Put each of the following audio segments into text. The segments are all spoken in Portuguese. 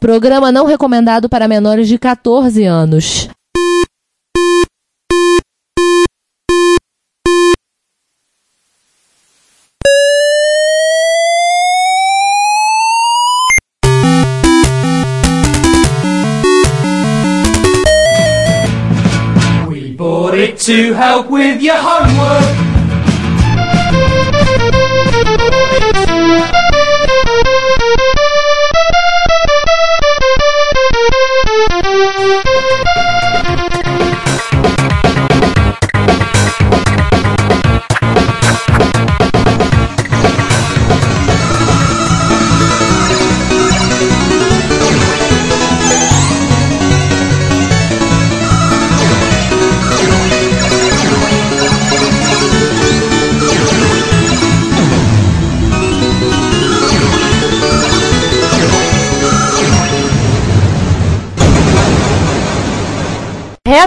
Programa não recomendado para menores de 14 anos. We bought it to help with your homework.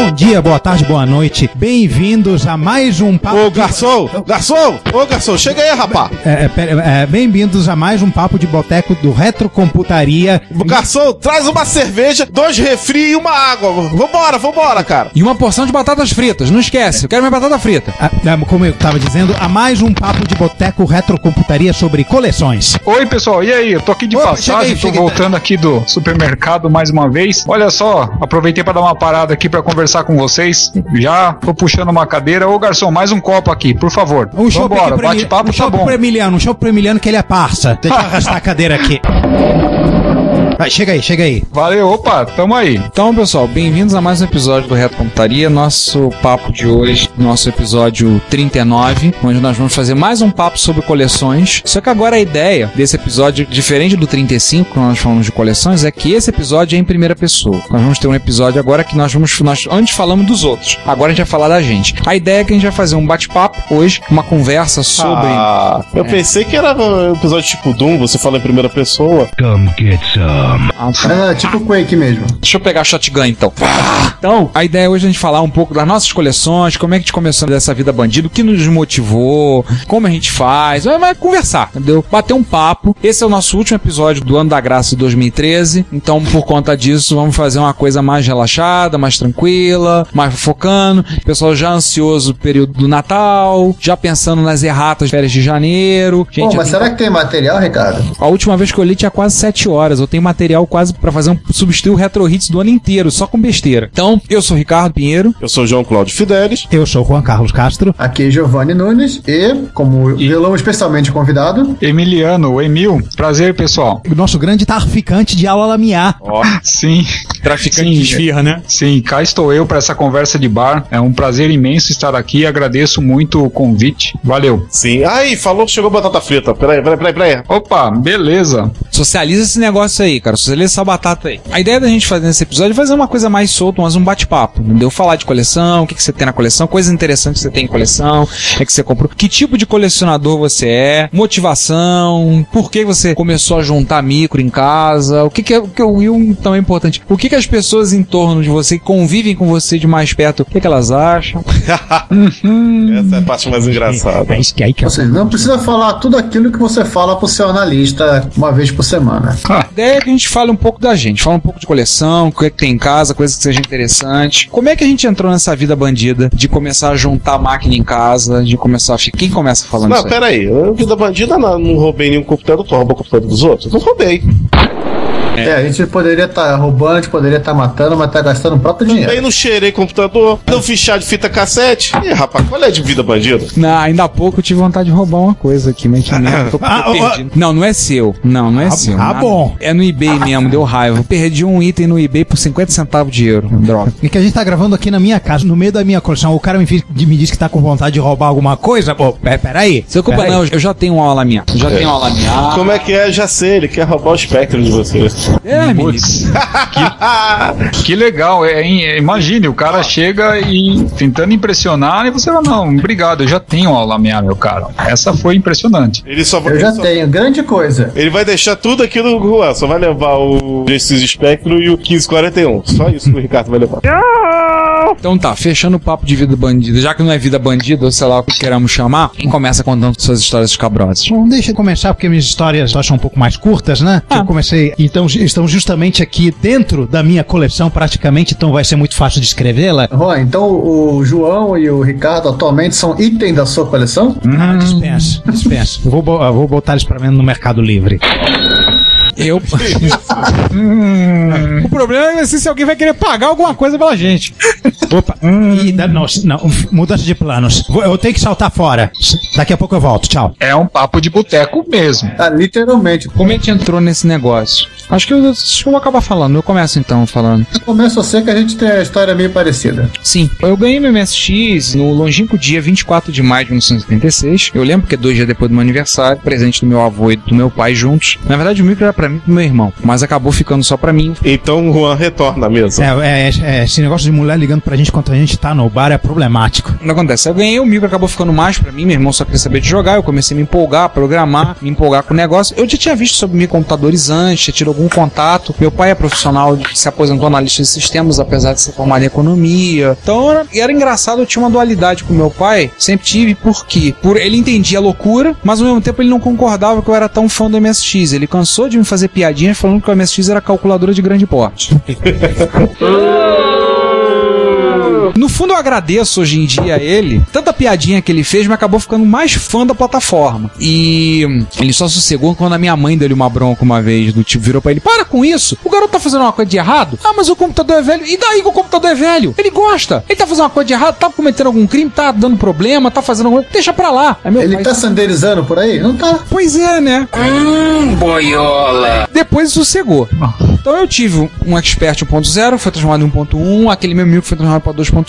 Bom dia, boa tarde, boa noite. Bem-vindos a mais um papo. Ô, garçom! Garçom! Ô, garçom, chega aí, rapá! É, é, é, Bem-vindos a mais um papo de boteco do Retrocomputaria. Garçom, traz uma cerveja, dois refri e uma água. Vambora, vambora, cara. E uma porção de batatas fritas, não esquece, eu quero minha batata frita. Ah, ah, Como eu estava dizendo, a mais um papo de boteco Retrocomputaria sobre coleções. Oi, pessoal, e aí? Eu tô aqui de Opa, passagem, cheguei, tô voltando aqui do supermercado mais uma vez. Olha só, aproveitei pra dar uma parada aqui pra conversar com vocês. Já tô puxando uma cadeira. Ô, garçom, mais um copo aqui, por favor. Um Vambora, bate-papo um tá bom. pro Emiliano, um chopp pro Emiliano que ele é parça. Deixa eu arrastar a cadeira aqui. Vai, chega aí, chega aí. Valeu, opa, tamo aí. Então, pessoal, bem-vindos a mais um episódio do Reto Computaria. Nosso papo de hoje, nosso episódio 39, onde nós vamos fazer mais um papo sobre coleções. Só que agora a ideia desse episódio, diferente do 35, quando nós falamos de coleções, é que esse episódio é em primeira pessoa. Nós vamos ter um episódio agora que nós vamos. Nós, antes falamos dos outros, agora a gente vai falar da gente. A ideia é que a gente vai fazer um bate-papo hoje, uma conversa sobre. Ah, eu pensei que era um episódio tipo Doom, você fala em primeira pessoa. Ah, tá. É tipo Quake mesmo. Deixa eu pegar a shotgun então. Então, a ideia hoje é a gente falar um pouco das nossas coleções, como é que a gente começou dessa vida bandido, o que nos motivou, como a gente faz, vai, vai conversar, entendeu? Bater um papo. Esse é o nosso último episódio do Ano da Graça de 2013, então por conta disso vamos fazer uma coisa mais relaxada, mais tranquila, mais focando. O pessoal já ansioso período do Natal, já pensando nas erratas de férias de janeiro. Gente, Pô, mas será que tem material, Ricardo? a última vez que eu li tinha quase 7 horas. Eu tenho material quase pra fazer um substituir o Retro Hits do ano inteiro, só com besteira. Então, eu sou o Ricardo Pinheiro. Eu sou João Cláudio Fidelis. Eu sou o Juan Carlos Castro. Aqui é Giovanni Nunes e, como vilão especialmente convidado, Emiliano, o Emil, prazer, pessoal. O nosso grande traficante de aula lamiar. Ó, sim. Traficante Sim, de esfirra, né? Sim, cá estou eu para essa conversa de bar. É um prazer imenso estar aqui. Agradeço muito o convite. Valeu. Sim. Aí, falou que chegou batata frita. Peraí, peraí, peraí, peraí. Opa, beleza. Socializa esse negócio aí, cara. Socializa essa batata aí. A ideia da gente fazer nesse episódio é fazer uma coisa mais solta, mas um bate-papo. Entendeu? Falar de coleção, o que, que você tem na coleção, coisas interessantes que você tem em coleção, é que você comprou, que tipo de colecionador você é, motivação, por que você começou a juntar micro em casa, o que, que é o que o Will tão é importante. O que, que as pessoas em torno de você, que convivem com você de mais perto, o que, que elas acham? Essa é a parte mais engraçada. É isso que aí que ou seja, não precisa falar tudo aquilo que você fala pro seu analista uma vez por semana. A ideia é que a gente fale um pouco da gente, fala um pouco de coleção, o que é que tem em casa, coisas que seja interessante. Como é que a gente entrou nessa vida bandida de começar a juntar máquina em casa, de começar a ficar. Quem começa falando Não, isso aí? peraí. Eu, vida bandida, não, não roubei nenhum computador. Tu roubou o computador dos outros? Não roubei. É, a gente poderia estar roubando, a gente poderia estar matando, mas tá gastando o próprio Também dinheiro. não cheirei computador. Não fiz chá de fita cassete. Ih, rapaz, qual é de vida bandida? Não, ainda há pouco eu tive vontade de roubar uma coisa aqui, mas não, tô, tô Ah, ah. Não, não é seu. Não, não é Ah, seu. ah, Nada. bom. É no eBay mesmo, deu raiva. Eu perdi um item no eBay por 50 centavos de euro. Droga. É que a gente tá gravando aqui na minha casa, no meio da minha coleção. O cara me, me disse que tá com vontade de roubar alguma coisa. Pô, pe- peraí. Seu culpa não, eu já tenho uma aula minha. Já tenho uma aula minha. Como é que é? Já sei, ele quer roubar o espectro de você. É. Putz, que, que legal. É, é, imagine, o cara chega e tentando impressionar e você fala, não, obrigado, eu já tenho aula minha, meu cara. Essa foi impressionante. Ele só vai. Eu já ele só- tenho, grande coisa. Ele vai deixar tudo aqui no Juan, só vai levar o Genesis Spectrum e o 1541. Só isso que o Ricardo vai levar. Então tá, fechando o papo de vida bandida, já que não é vida bandida, ou sei lá o que queramos chamar, quem começa contando suas histórias escabrosas? Bom, deixa eu começar, porque minhas histórias acho um pouco mais curtas, né? Que Eu comecei. Então, estão justamente aqui dentro da minha coleção, praticamente, então vai ser muito fácil de escrevê-la. Juan, então o João e o Ricardo atualmente são itens da sua coleção? Ah, dispensa, dispensa. Eu vou, vou botar eles pra venda no Mercado Livre. Eu. Hum. o problema é se alguém vai querer pagar alguma coisa pela gente. Opa, Ih, da- não, não, mudança de planos. Vou- Eu tenho que saltar fora. Daqui a pouco eu volto, tchau. É um papo de boteco mesmo. Ah, literalmente. Como a gente entrou nesse negócio? Acho que, eu, acho que eu vou acabar falando. Eu começo então falando. Começa a ser que a gente tem a história meio parecida. Sim, eu ganhei meu MSX no longínquo dia 24 de maio de 1976. Eu lembro que é dois dias depois do meu aniversário, presente do meu avô e do meu pai juntos. Na verdade, o micro era pra mim e pro meu irmão, mas acabou ficando só pra mim. Então o Juan retorna mesmo. É, é, é, esse negócio de mulher ligando pra gente quando a gente tá no bar é problemático. O que acontece? Eu ganhei, o micro acabou ficando mais pra mim, meu irmão só queria saber de jogar, eu comecei a me empolgar, programar, me empolgar com o negócio. Eu já tinha visto sobre microcomputadores antes, já tido algum contato. Meu pai é profissional, se aposentou analista de sistemas, apesar de ser formado em economia. Então era, e era engraçado, eu tinha uma dualidade com meu pai, sempre tive, porque por ele entendia a loucura, mas ao mesmo tempo ele não concordava que eu era tão fã do MSX. Ele cansou de me fazer piadinhas falando que o MSX era calculadora de grande porte. No fundo, eu agradeço hoje em dia a ele. Tanta piadinha que ele fez, me acabou ficando mais fã da plataforma. E hum, ele só sossegou quando a minha mãe deu-lhe uma bronca uma vez. Do tipo, virou pra ele: Para com isso! O garoto tá fazendo uma coisa de errado? Ah, mas o computador é velho. E daí que o computador é velho? Ele gosta. Ele tá fazendo uma coisa de errado, tá cometendo algum crime, tá dando problema, tá fazendo alguma coisa. Deixa pra lá. Meu Ele pai- tá sanderizando por aí? Não tá. Pois é, né? Depois sossegou. Então eu tive um Expert 1.0, foi transformado em 1.1, aquele meu amigo foi transformado para 2.0,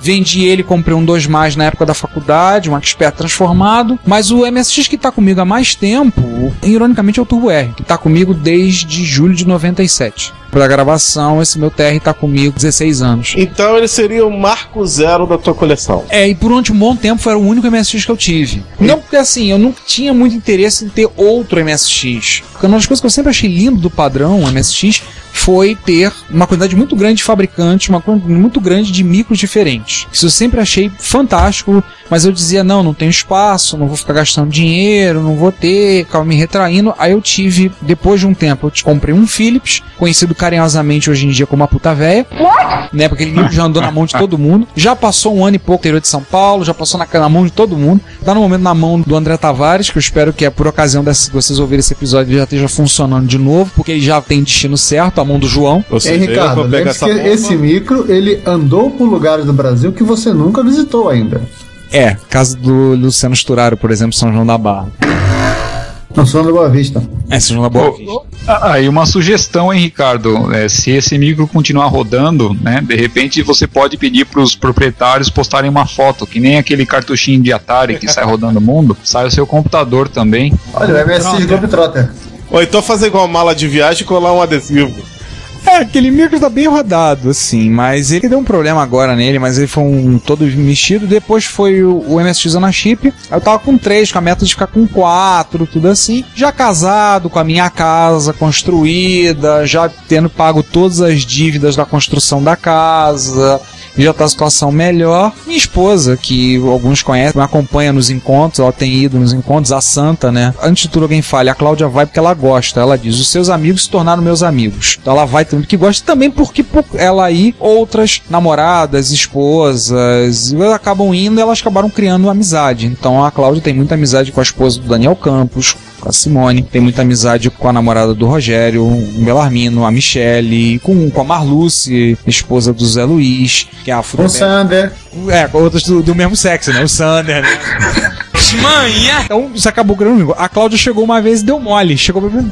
vendi ele, comprei um 2 mais na época da faculdade, um Expert transformado, mas o MSX que tá comigo há mais tempo, ironicamente é o Turbo R, que tá comigo desde julho de 97. Pra gravação, esse meu TR tá comigo 16 anos. Então ele seria o marco zero da tua coleção. É, e por um bom tempo foi o único MSX que eu tive. Não porque assim, eu nunca tinha muito interesse em ter outro MSX. Porque uma das coisas que eu sempre achei lindo do padrão MSX foi ter uma quantidade muito grande de fabricantes, uma quantidade muito grande de micros diferentes. Isso eu sempre achei fantástico, mas eu dizia, não, não tenho espaço, não vou ficar gastando dinheiro, não vou ter, ficava me retraindo. Aí eu tive, depois de um tempo, eu te comprei um Philips, conhecido carinhosamente hoje em dia como a puta véia. Né, porque ele já andou na mão de todo mundo. Já passou um ano e pouco no interior de São Paulo, já passou na, na mão de todo mundo. Tá no momento na mão do André Tavares, que eu espero que é por ocasião dessa, se vocês ouvirem esse episódio, ele já esteja funcionando de novo, porque ele já tem destino certo, a mão do João. Ou Ei, seja, eu Ricardo, essa que bomba. esse micro, ele andou por lugares do Brasil que você nunca visitou ainda. É, caso do Luciano Sturaro, por exemplo, São João da Barra. Não sou do Boa Vista. É, São João da Boa Vista. Ah, Aí uma sugestão, hein, Ricardo? É, se esse micro continuar rodando, né? De repente você pode pedir para os proprietários postarem uma foto, que nem aquele cartuchinho de Atari que sai rodando o mundo. Sai o seu computador também. Olha, o MSX Globetrotter. Ou então fazer igual uma mala de viagem e colar um adesivo. É, aquele micro tá bem rodado, assim, mas ele deu um problema agora nele, mas ele foi um todo mexido. Depois foi o, o MSX na chip. Eu tava com três, com a meta de ficar com quatro, tudo assim. Já casado, com a minha casa construída, já tendo pago todas as dívidas da construção da casa. Já tá a situação melhor. Minha esposa, que alguns conhecem, me acompanha nos encontros, ela tem ido nos encontros, a Santa, né? Antes de tudo, alguém fale, a Cláudia vai porque ela gosta. Ela diz: os seus amigos se tornaram meus amigos. Então ela vai porque gosta, também porque por ela aí, outras namoradas, esposas, acabam indo e elas acabaram criando amizade. Então a Cláudia tem muita amizade com a esposa do Daniel Campos, com a Simone, tem muita amizade com a namorada do Rogério, o Belarmino, a Michele, com, com a Marluce, esposa do Zé Luiz, que é a Com o Sander. é, com outras do, do mesmo sexo, né? O Sander, né? Manha! Então, isso acabou criando um amigo. A Cláudia chegou uma vez e deu mole. Chegou pra mim.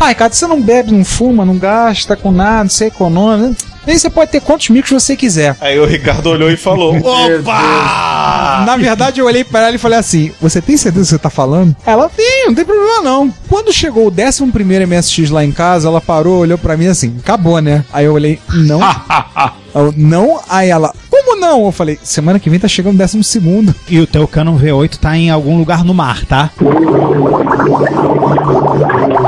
Ah, Ricardo, você não bebe, não fuma, não gasta com nada, você é econômico. Nem você pode ter quantos micros você quiser. Aí o Ricardo olhou e falou: Opa! Na verdade, eu olhei pra ela e falei assim: Você tem certeza que você tá falando? Ela tem, não tem problema não. Quando chegou o 11 MSX lá em casa, ela parou, olhou pra mim assim: Acabou, né? Aí eu olhei: Não. Eu, não, aí ela, como não? Eu falei, semana que vem tá chegando o décimo segundo. E o teu Canon V8 tá em algum lugar no mar, tá?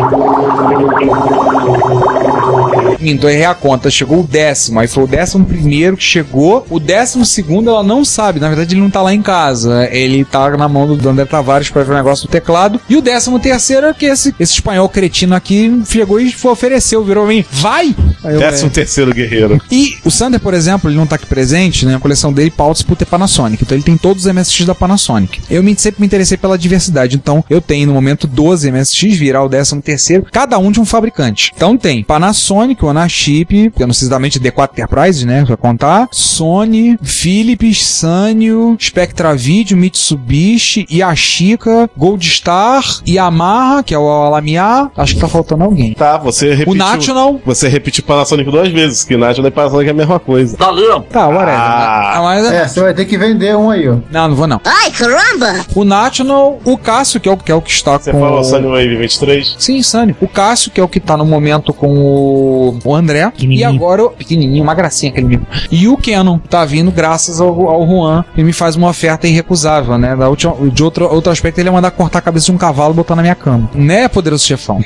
Então errei a conta. Chegou o décimo. Aí foi o décimo primeiro que chegou. O décimo segundo ela não sabe. Na verdade, ele não tá lá em casa. Ele tá na mão do André Tavares pra ver o negócio do teclado. E o décimo terceiro é que esse, esse espanhol cretino aqui chegou e ofereceu, virou mim. Vai! Aí eu, Décimo é. terceiro guerreiro. E o Sander, por exemplo, ele não tá aqui presente, né? A coleção dele pautas por ter Panasonic. Então ele tem todos os MSX da Panasonic. Eu me- sempre me interessei pela diversidade. Então eu tenho no momento 12 MSX, virar o 13 terceiro, cada um de um fabricante. Então tem Panasonic, Onachip, eu não sei exatamente D4 Enterprise, né? Pra contar. Sony, Philips, Sanyo, Spectra Video, Mitsubishi, Yashica, Gold Star, Yamaha, que é o Alamiya. Acho que tá faltando alguém. Tá, você repetiu. O National. Você repetiu Panasonic duas vezes, que National e Panasonic é a mesma coisa. Tá, whatever. Ah. Mas, É, você vai ter que vender um aí, ó. Não, não vou não. Ai, caramba! O National, o Cássio, que é o que, é o que está Você com. falou o... Sunwave 23? Sim, Sunny. O Cássio, que é o que tá no momento com o, o André. E agora, o... pequenininho, uma gracinha aquele menino. E o Canon tá vindo graças ao, ao Juan. Ele me faz uma oferta irrecusável, né? Da última, de outro, outro aspecto, ele ia mandar cortar a cabeça de um cavalo e botar na minha cama. Né, poderoso chefão?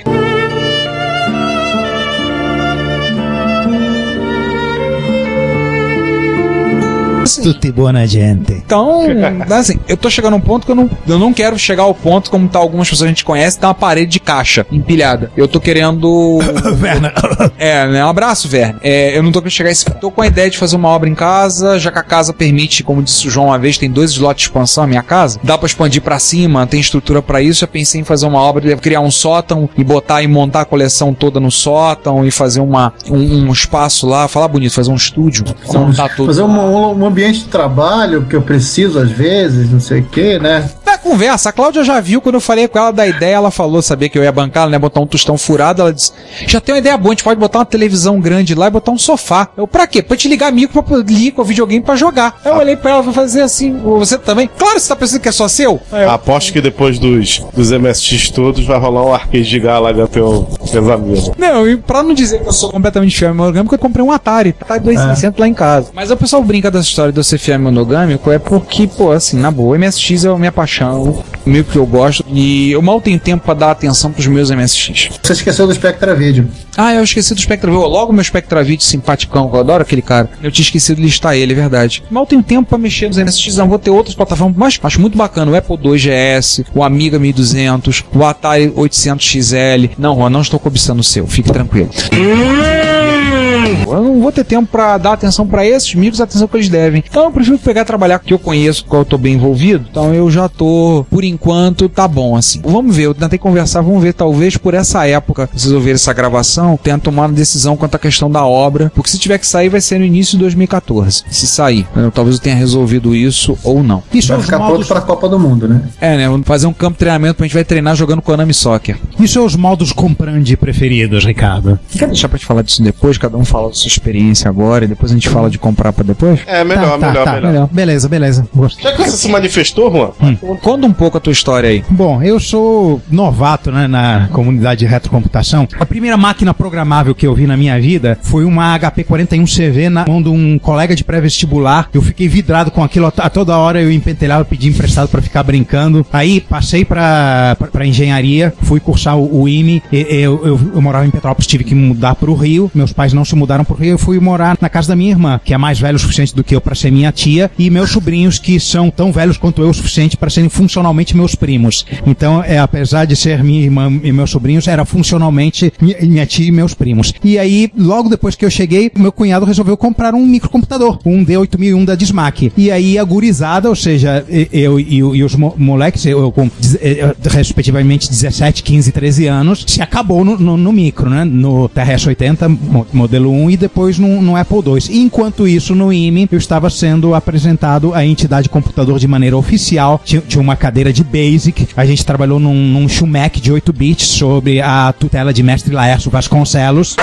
Tutti buona gente. Então, assim, eu tô chegando a um ponto que eu não, eu não quero chegar ao ponto, como tá algumas pessoas que a gente conhece, tá uma parede de caixa empilhada. Eu tô querendo. Werner. É, né? Um abraço, Verne. É, eu não tô querendo chegar a esse. Tô com a ideia de fazer uma obra em casa, já que a casa permite, como disse o João uma vez, tem dois slots de expansão a minha casa. Dá pra expandir pra cima, tem estrutura pra isso. Já pensei em fazer uma obra, criar um sótão e botar e montar a coleção toda no sótão e fazer uma, um, um espaço lá, falar bonito, fazer um estúdio. Montar tudo. Fazer um, um- um ambiente de trabalho que eu preciso às vezes, não sei o que, né? Da conversa, a Cláudia já viu quando eu falei com ela da ideia, ela falou, sabia que eu ia bancar, né? Botar um tostão furado, ela disse: já tem uma ideia boa, a gente pode botar uma televisão grande lá e botar um sofá. Eu, pra quê? Pra te ligar amigo pra ligar com o videogame pra jogar. Aí eu olhei pra ela e fazer assim, você também? Claro, você tá pensando que é só seu? Eu, Aposto que depois dos, dos MSX todos vai rolar um arcade de Galaga teu, teus amigos. Não, e pra não dizer que eu sou completamente fiel monogâmico, eu comprei um Atari. Atari 2600 lá em casa. Mas o pessoal brinca dessa história de eu ser fiel monogâmico é porque, pô, assim, na boa, MSX é a minha paixão, meio que eu gosto. E eu mal tenho tempo pra dar atenção pros meus MSX. Você esqueceu do Spectra Video. Ah, eu esqueci do Spectra Video. Logo meu Spectra Video simpaticão, que eu adoro aquele cara. Eu tinha esquecido de listar ele, é verdade. Mal tenho tempo pra mexer nos MSX, não vou ter outras plataformas, mas acho muito bacana. O Apple II GS, o Amiga 1200, o Atari 800XL. Não, Juan, não estou cobiçando o seu, fique tranquilo. Eu não vou ter tempo pra dar atenção pra esses micros, a atenção que eles devem. Então eu prefiro pegar e trabalhar com o que eu conheço, com o que eu tô bem envolvido. Então eu já tô, por enquanto, tá bom assim. Vamos ver, eu tentei conversar, vamos ver, talvez por essa época, vocês ouvirem essa gravação, tenha tomado decisão quanto à questão da obra. Porque se tiver que sair, vai ser no início de 2014. Se sair. Eu, talvez eu tenha resolvido isso ou não. Isso Vai é os ficar pronto modos, pra Copa do Mundo, né? É, né? Vamos fazer um campo de treinamento pra gente vai treinar jogando Konami Soccer. isso é os modos comprande preferidos, Ricardo. Quer deixar pra te falar disso depois? Cada um fala da sua experiência agora e depois a gente fala de comprar pra depois? É, melhor, tá, melhor, tá, melhor. melhor. Beleza, beleza. Gostei. Já que você se manifestou, Juan, Conta um pouco a tua história aí. Bom, eu sou novato né, na comunidade de retrocomputação. A primeira máquina programável que eu vi na minha vida foi uma HP 41CV na mão de um colega de pré-vestibular. Eu fiquei vidrado com aquilo a toda hora. Eu empentelhava, pedi emprestado pra ficar brincando. Aí passei pra, pra, pra engenharia, fui cursar o, o IME. E- Eu, eu, eu morava em Petrópolis, tive que mudar pro Rio. Meus pais não se mudaram pro Rio. Eu fui morar na casa da minha irmã, que é mais velha o suficiente do que eu pra ser minha tia, e meus sobrinhos que são tão velhos quanto eu o suficiente para serem funcionalmente meus primos. Então, é, apesar de ser minha irmã e meus sobrinhos, era funcionalmente minha, tia e meus primos. E aí, logo depois que eu cheguei, meu cunhado resolveu comprar um microcomputador, um D8001 da Dismac. E aí, a gurizada, ou seja, eu e, e os mo- moleques, eu, com respectivamente 17, 15 e 13 anos, se acabou no, no- no micro, né? No TRS-80, mo- modelo 1 e depois no, no Apple II. E enquanto isso, no IME, eu estava sendo apresentado à entidade computador de maneira oficial. Tinha, tinha uma cadeira de Basic. A gente trabalhou num, num de 8 bits sobre a tutela de mestre Laércio Vasconcelos.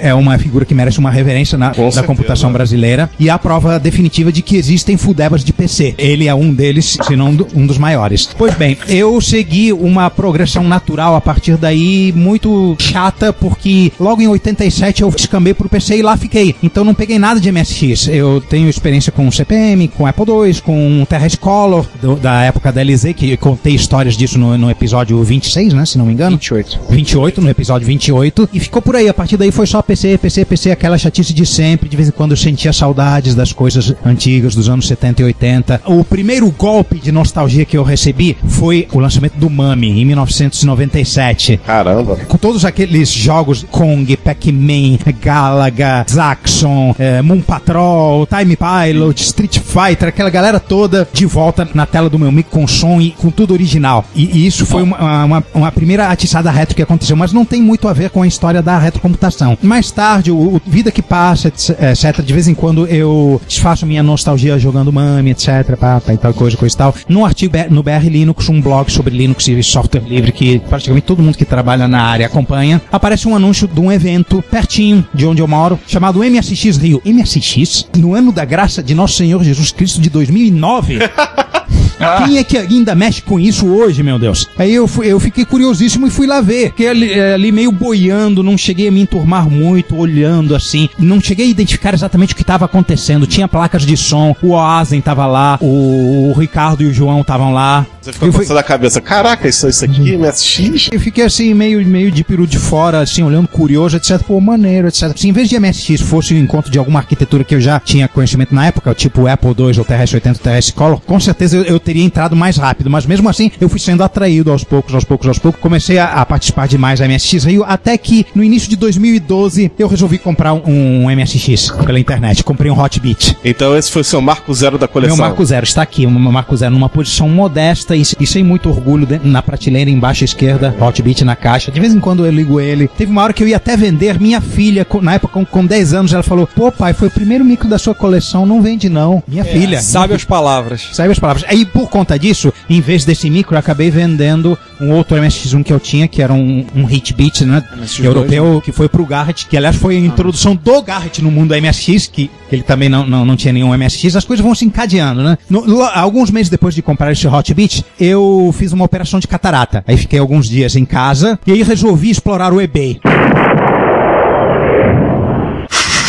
É uma figura que merece uma reverência na, Com da certeza. computação brasileira e a prova definitiva de que existem fudebas de PC. Ele é um deles, se não um dos maiores. Pois bem, eu segui uma progressão natural a partir daí muito chata, porque logo em 87 eu escambei pro PC e lá fiquei. Então não peguei nada de MSX. Eu tenho experiência com CPM, com Apple II, com Terra Color, do- da época da LZ, que contei histórias disso no, no episódio 26, né? Se não me engano. 28. 28, no episódio 28, e ficou por aí. A partir daí foi só PC, PC, PC, aquela chatice de sempre. De vez em quando eu sentia saudades das coisas antigas dos anos 70 e 80. O primeiro golpe de nostalgia que eu recebi foi o lançamento do Mami, em 1997 Caramba. com todos aqueles jogos Kong, Pac-Man, Galaga, Zaxxon, eh, Moon Patrol, Time Pilot, Street Fighter, aquela galera toda de volta na tela do meu mic com som e com tudo original. E, e isso foi uma, uma, uma primeira atiçada retro que aconteceu, mas não tem muito a ver com a história da retrocomputação. Mais tarde, o, o Vida que Passa, etc, etc, de vez em quando eu desfaço minha nostalgia jogando Mami, etc, pá, pá, e tal coisa, coisa e tal. Num artigo no BR Linux, um blog sobre Linux e software livre que praticamente todo mundo que trabalha na área acompanha, aparece um anúncio de um evento pertinho de onde eu moro, chamado MSX Rio. MSX? No ano da graça de Nosso Senhor Jesus Cristo de 2009? Quem é que ainda mexe com isso hoje, meu Deus? Aí eu, fui- eu fiquei curiosíssimo e fui lá ver. Fiquei ali, eh, ali meio boiando, não cheguei a me enturmar muito, olhando assim. Não cheguei a identificar exatamente o que estava acontecendo. Tinha placas de som, o Oazen tava lá, o, o Ricardo e o João estavam lá. Você ficou pensando na cabeça, caraca, isso, isso aqui, MSX? eu fiquei assim, meio, meio de peru de fora, assim, olhando curioso, etc. Pô, maneiro, etc. Se em vez de MSX fosse o encontro de alguma arquitetura que eu já tinha conhecimento na época, tipo Apple II ou TRS-80, TRS Color, com certeza eu, eu teria entrado mais rápido. Mas mesmo assim, eu fui sendo atraído aos poucos, aos poucos, aos poucos. Comecei a, a participar de mais da MSX Rio, até que no início de 2012 eu resolvi comprar um, um MSX pela internet. Comprei um Hotbit. Então esse foi o seu marco zero da coleção. Meu Marco Zero está aqui, meu Marco Zero numa posição modesta e, e sem muito orgulho de- na prateleira embaixo à esquerda, Hotbit na caixa. De vez em quando eu ligo ele. Teve uma hora que eu ia até vender minha filha, com- na época com, com 10 anos, ela falou: Pô, pai, foi o primeiro micro da sua coleção, não vende não. Minha filha. Sabe as palavras. Sabe as palavras. Aí, por conta disso, em vez desse micro, eu acabei vendendo um outro MSX1 que eu tinha, que era um, um Hitbit, né? MSX2, europeu, que foi pro Garrett, que aliás foi a introdução do Garrett no mundo da MSX, que ele também não, não, não tinha nenhum MSX. As coisas vão se encadeando, né? No- alguns meses depois de comprar esse Hotbit, eu fiz uma operação de catarata. Aí fiquei alguns dias em casa e aí resolvi explorar o eBay.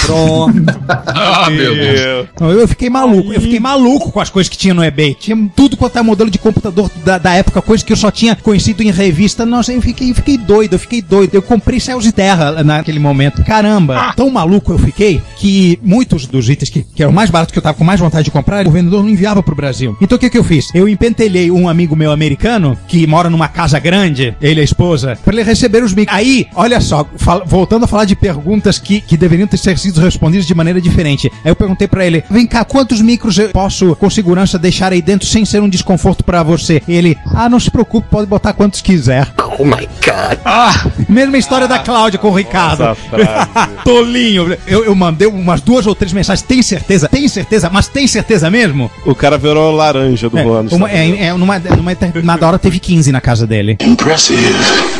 Pronto. Ah, meu Deus. Eu- Não, Eu fiquei maluco, eu fiquei maluco com as coisas que tinha no eBay. Tinha tudo quanto é modelo de computador da, da época, coisa que eu só tinha conhecido em revista. Nossa, eu fiquei, fiquei doido, eu fiquei doido. Eu comprei céus e terra naquele momento. Caramba, tão maluco eu fiquei que muitos dos itens que, que eram mais baratos que eu tava com mais vontade de comprar, o vendedor não enviava pro Brasil. Então o que que eu fiz? Eu empentelhei um amigo meu americano que mora numa casa grande, ele e a esposa, pra ele receber os micros. Aí, olha só, fal- voltando a falar de perguntas que, que deveriam ter sido respondidas de maneira diferente. Aí eu perguntei pra ele: vem cá, quantos micros eu posso com segurança deixar aí dentro sem ser um desconforto pra você? E ele: ah, não se preocupe, pode botar quantos quiser. Ah, Mesma história da Cláudia com o Ricardo. Tolinho. Eu, eu mandei umas duas ou três mensagens. Tem certeza? Tem certeza? Mas tem certeza mesmo? O cara virou laranja do É, bônus. uma, é, é, numa, numa determinada hora teve 15 na casa dele.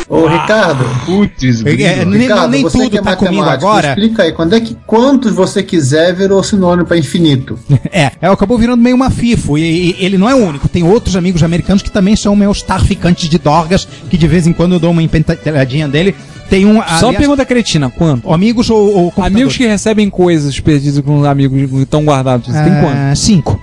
Ô, Ricardo, putz, É, nem Ricardo, nem você tudo que é tá comigo agora. Explica aí, quando é que quantos você quiser virou sinônimo pra infinito? É, é, acabou virando meio uma FIFO. E, e ele não é o único. Tem outros amigos americanos que também são meus tarficantes de dorgas, que de vez em quando eu dou uma empentelhadinha dele. Tem um. Só aliás, pergunta cretina, quanto? Amigos ou, ou? Amigos que recebem coisas perdidas com amigos que estão guardados. Tem quanto? Ah, Cinco.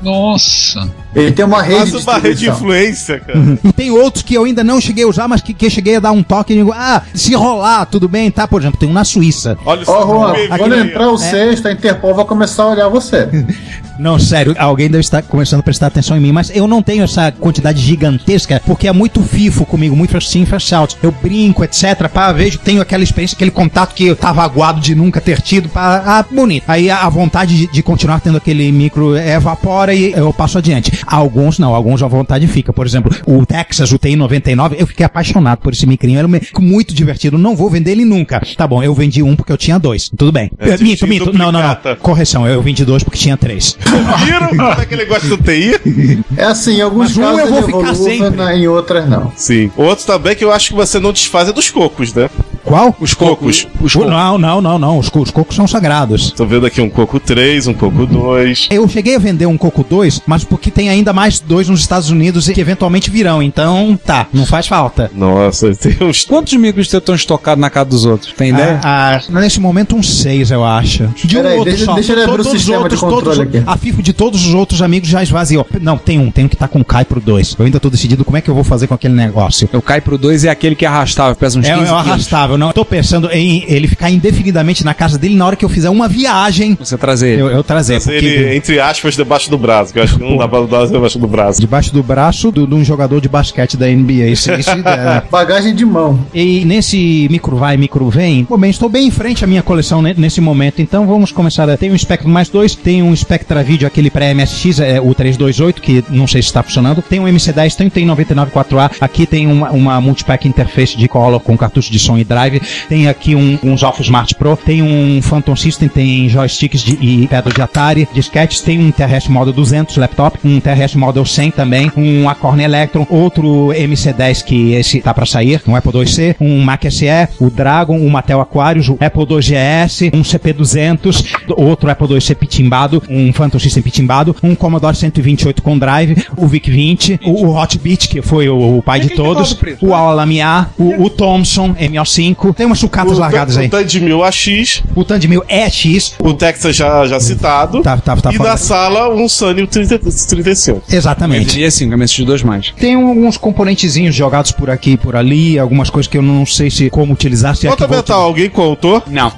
Nossa. Ele tem uma rede de uma rede de influência, cara. E tem outros que eu ainda não cheguei a usar, mas que, que cheguei a dar um toque e digo, ah, se rolar, tudo bem, tá? Por exemplo, tem um na Suíça. Olha Ó, Juan, bem-vindo quando entrar o sexto, a Interpol vai começar a olhar você. Não, sério, alguém deve estar começando a prestar atenção em mim, mas eu não tenho essa quantidade gigantesca, porque é muito fifo comigo, muito in, first out. Eu brinco, etc, pá, vejo, tenho aquela experiência, aquele contato que eu tava aguado de nunca ter tido, pá, ah, bonito. Aí a, vontade de, de continuar tendo aquele micro evapora e eu passo adiante. Alguns não, alguns a vontade fica. Por exemplo, o Texas, o TI-99, eu fiquei apaixonado por esse micrinho, era muito divertido, não vou vender ele nunca. Tá bom, eu vendi um porque eu tinha dois. Tudo bem. É, minto, minto, não, não, não. duplicata. Correção, eu vendi dois porque tinha três. Viram como é que ele gosta do TI? É assim, em alguns Mas um casos eu vou ele ficar sempre. na- em outras não. Sim. Outro também que eu acho que você não desfaz é dos cocos, né? Qual? Os cocos. Os cocos. Não, não, não, não. Os, co- os cocos são sagrados. Tô vendo aqui um coco 3, um coco 2. Eu cheguei a vender um Coco 2, mas porque tem ainda mais dois nos Estados Unidos e que eventualmente virão. Então, tá, não faz falta. Nossa, tem uns. Quantos micros você estão estocados na casa dos outros? Tem ideia? Ah, ah, nesse momento, uns seis, eu acho. De um Peraí, outro deixa- só. deixa ele abrir o Todos os sistema de outros, controle todos, aqui. A FIFO de todos os outros amigos já esvaziou. Não, tem um. Tem um que tá com o Kai pro 2. Eu ainda tô decidido como é que eu vou fazer com aquele negócio. O Cai pro 2 é aquele que arrastava, pesa uns É, 15 é quilos. arrastável. Não, tô pensando em ele ficar indefinidamente na casa dele na hora que eu fizer uma viagem. Você trazer ele. Eu, eu trazer. Porque ele, entre aspas, debaixo do braço, que eu acho que não dá pra dar debaixo do braço. debaixo do braço do- de um jogador de basquete da NBA. Isso, isso, é, Bagagem de mão. E nesse micro vai, micro vem, bom, bem, estou bem em frente à minha coleção ne- nesse momento, então vamos começar. a- Tem um Spectrum mais dois, tem um Spectra Video, aquele pré-MSX, é, o 328, que não sei se está funcionando, tem um MC10, tem, tem 99 4A, aqui tem uma, uma multipack interface de color com cartucho de som e drive, tem aqui um, uns Alpha Smart Pro, tem um Phantom System, tem joysticks de, e pedal de Atari, disquetes, tem um TRS Model 200 laptop, um TRS Model 100 também, um Acorn Electron, outro MC10 que esse tá para sair, um Apple IIc, um Mac SE, o Dragon, o Mattel Aquarius, o Apple II GS, um CP200, outro Apple IIc pitimbado, um Phantom System pitimbado, um Commodore 128 com drive, o VIC-20, o, o Hotbit, que foi o, o pai de todos, o Alamiar, o, o Thompson MO5, tem umas sucatas largadas aí. O Tandy 1000 AX, O Tandemil EX, o Texas já, já citado. Tá, tá, tá e fora. na sala, um Sunny 30, 35. exatamente. E assim, MSX2 mais. Tem alguns componentezinhos jogados por aqui e por ali, algumas coisas que eu não sei se como utilizar, se é Nota vou mental, alguém contou? Não.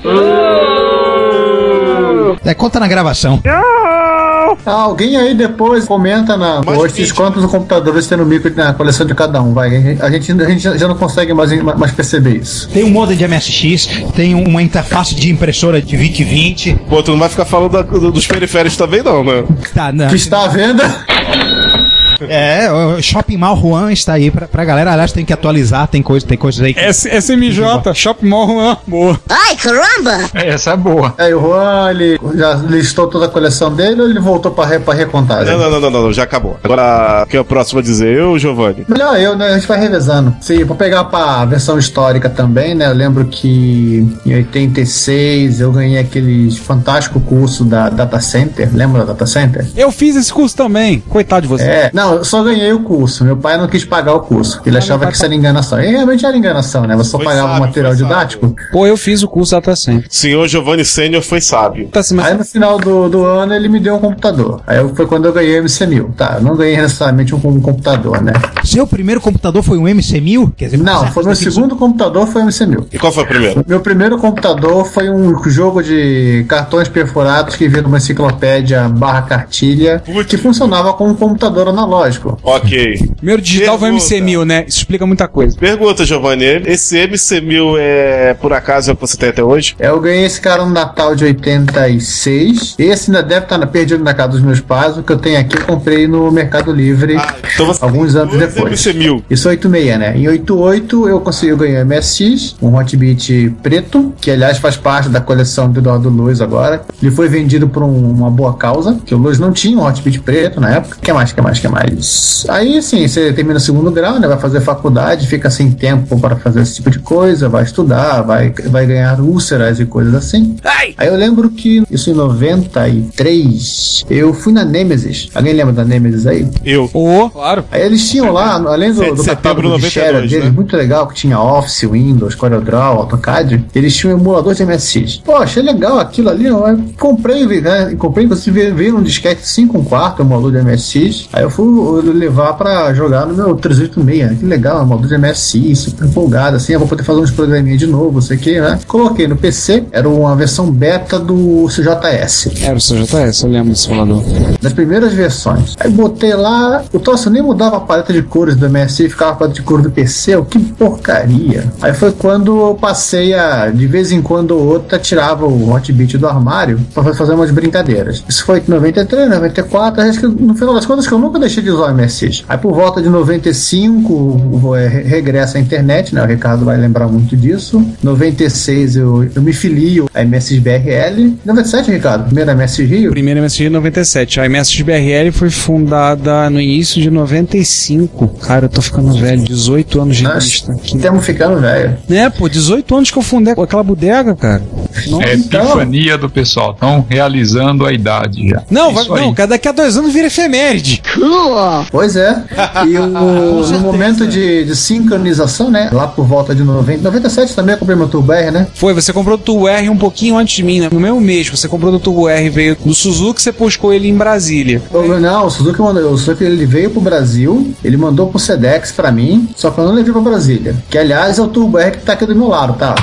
É, conta na gravação. Ah, alguém aí depois comenta na Mais 20. quantos computadores tem no micro na coleção de cada um. Vai, a gente, a gente já não consegue mais, mais perceber isso. Tem um modem de MSX, tem uma interface de impressora de VIC-20. Pô, tu não vai ficar falando da- do- dos periféricos também, não, né? Tá, não. Que está à venda. É, o Shopping Mall Juan está aí pra, pra galera. Aliás, tem que atualizar, tem, coisa, tem coisas aí. que- S SMJ, Shop Mall Juan. Boa. Essa é boa. Aí o Juan, ele já listou toda a coleção dele ou ele voltou pra, re, pra recontagem? Não, não, não, não, não, já acabou. Agora, quem é o próximo a dizer? Eu, Giovanni? Melhor eu, né? A gente vai revezando. Se for pegar pra versão histórica também, né? Eu lembro que em 86 eu ganhei aquele fantástico curso da Data Center. Lembra da Data Center? Eu fiz esse curso também. Coitado de você. É, não, eu só ganhei o curso. Meu pai não quis pagar o curso. Ele achava que isso era enganação. E realmente era enganação, né? Você só Foi pagava o sábio, material foi didático. Pô, eu fiz o curso Data Center. Senhor Giovanni Sênior foi sábio. Tá, mas... Aí no final do, do ano ele me deu um computador. Aí foi quando eu ganhei o MC1000. Tá, eu não ganhei necessariamente um, um computador, né? Seu primeiro computador foi um MC1000? Quer dizer, Não, foi meu segundo computador foi o MC1000. E qual foi o primeiro? Meu primeiro computador foi um jogo de cartões perfurados que vinha numa enciclopédia barra cartilha Putz. que funcionava como um computador analógico. Ok. Primeiro digital foi Pergunta. MC1000, né? Isso explica muita coisa. Pergunta, Giovanni. Esse MC1000 é, por acaso, é o que você tem até hoje? Eu ganhei esse cara no Natal de 86. Esse ainda deve estar na- perdido na casa dos meus pais. O que eu tenho aqui eu comprei no Mercado Livre Então você alguns anos depois. MC1000. Isso é 86, né? Em 88 eu consegui ganhei um MSX, um Hotbit preto, que aliás faz parte da coleção do Eduardo Luz agora. Ele foi vendido por um- uma boa causa, que o Luz não tinha um Hotbit preto na época. que mais, que mais, que mais? Aí sim, você termina o segundo grau, né? Vai fazer faculdade, fica sem tempo para fazer esse tipo de coisa, vai estudar, vai, vai ganhar úlceras e coisas assim. Aí eu lembro que isso em 93, eu fui na Nemesis. Alguém lembra da Nemesis aí? Eu. Ô, claro. Aí eles tinham lá, além do, 7 de do catálogo de 92, deles, né? muito legal, que tinha Office, Windows, CorelDRAW, AutoCAD, eles tinham um emulador de MSX. Pô, achei legal aquilo ali, eu comprei, né? Comprei, inclusive veio um disquete 5 um quarto, emulador de MSX. Aí eu fui levar pra jogar no meu 386, né? que legal, emulador de MSX, super empolgado, assim, eu vou poder fazer uns programinhas de novo, não sei o que, né? Coloquei no PC, era uma versão beta do CJS Era o CJS, eu lembro desse falador. das primeiras versões. Aí botei lá, o troço nem mudava a paleta de cores do MSI, ficava a paleta de cor do PC, que porcaria. Aí foi quando eu passei a, de vez em quando ou outra, tirava o Hotbit do armário pra fazer umas brincadeiras. Isso foi em 93, 94, acho que no final das contas que eu nunca deixei de usar o MSX. Aí por volta de 95, o- é, re- regressa à internet, né? O Ricardo vai lembrar muito disso. 96 eu, eu me filio a MSX BRL. 97, Ricardo? Primeiro MSX Rio? Primeira MSX em 97. A MSX BRL foi fundada no início de 95. Cara, eu tô ficando velho. 18 anos de vista. Estamos ficando velho. É, pô, 18 anos que eu fundei aquela bodega, cara. Não, É a Então- epifania do pessoal. Estão realizando a idade já. não, vai, Isso aí. não, cara, daqui a dois anos vira efeméride. Pois é. E o, no momento de, de sincronização, né? Lá por volta de 90, 97 também eu comprei meu Turbo R, né? Foi, você comprou o Turbo R um pouquinho antes de mim, né? No mesmo mês você comprou o Turbo R, veio do Suzuki, você buscou ele em Brasília. Eu- Não, o Suzuki mandou, o Suzuki ele veio pro Brasil, ele mandou pro Sedex pra mim, só que eu não levei pra Brasília. Que aliás é o Turbo R que tá aqui do meu lado, tá?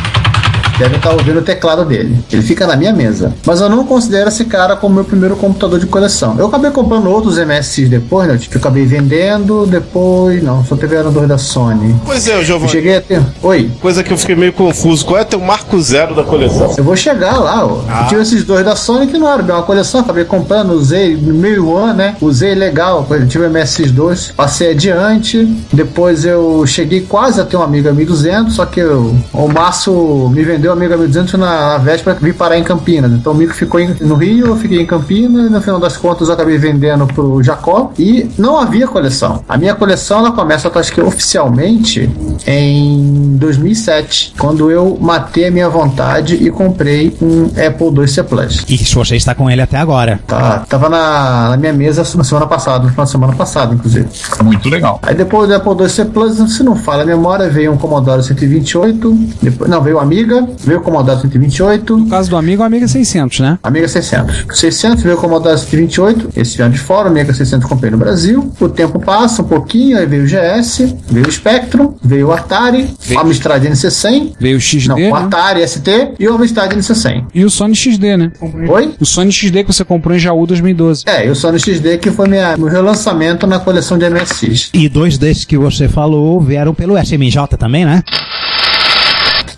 Deve estar ouvindo o teclado dele. Ele fica na minha mesa. Mas eu não considero esse cara como meu primeiro computador de coleção. Eu acabei comprando outros MSX depois, né? Eu acabei vendendo, depois. Não, só teve dois da Sony. Pois é, Eu Giovanni. cheguei a ter. Oi. Coisa que eu fiquei meio confuso. Qual é teu marco zero da coleção? Eu vou chegar lá, ó. Eu tive esses dois da Sony que não era uma coleção, acabei comprando, usei no meio ano, né? Usei legal, eu tive o MSX2, passei adiante. Depois eu cheguei quase a ter um Amiga 1200, só que eu- o Márcio me vendeu o Amiga 1200 na, na véspera que vim parar em Campinas. Então o Mico ficou em- no Rio, eu fiquei em Campinas, e no final das contas eu acabei vendendo pro Jacó e não havia coleção. A minha coleção ela começa, acho que oficialmente, em 2007, quando eu matei a minha vontade e comprei um Apple II-C Plus. E se você está com ele até agora. Tá, tava na, na minha mesa na semana passada, no final de semana passada, inclusive. Muito legal. Aí depois do Apple II-C Plus, se não fala a memória, veio um Commodore 128, depois, não, veio o Amiga, veio o Commodore 128, No caso do amigo, o amigo é 600, né? Amiga 600. 600 veio o Commodore 128, esse ano de fora, o Amiga 600 comprei no Brasil. O tempo passa um pouquinho, aí veio o GS, veio o Spectrum, veio o Atari, o Amstrad NC100, Veio o XD, não, o né? Atari ST e o Amstrad NC100. E o Sony XD, né? Oi? O Sony XD que você comprou em Jaú 2012. É, e o Sony XD que foi minha, meu relançamento na coleção de MSX. E dois desses que você falou vieram pelo SMJ também, né?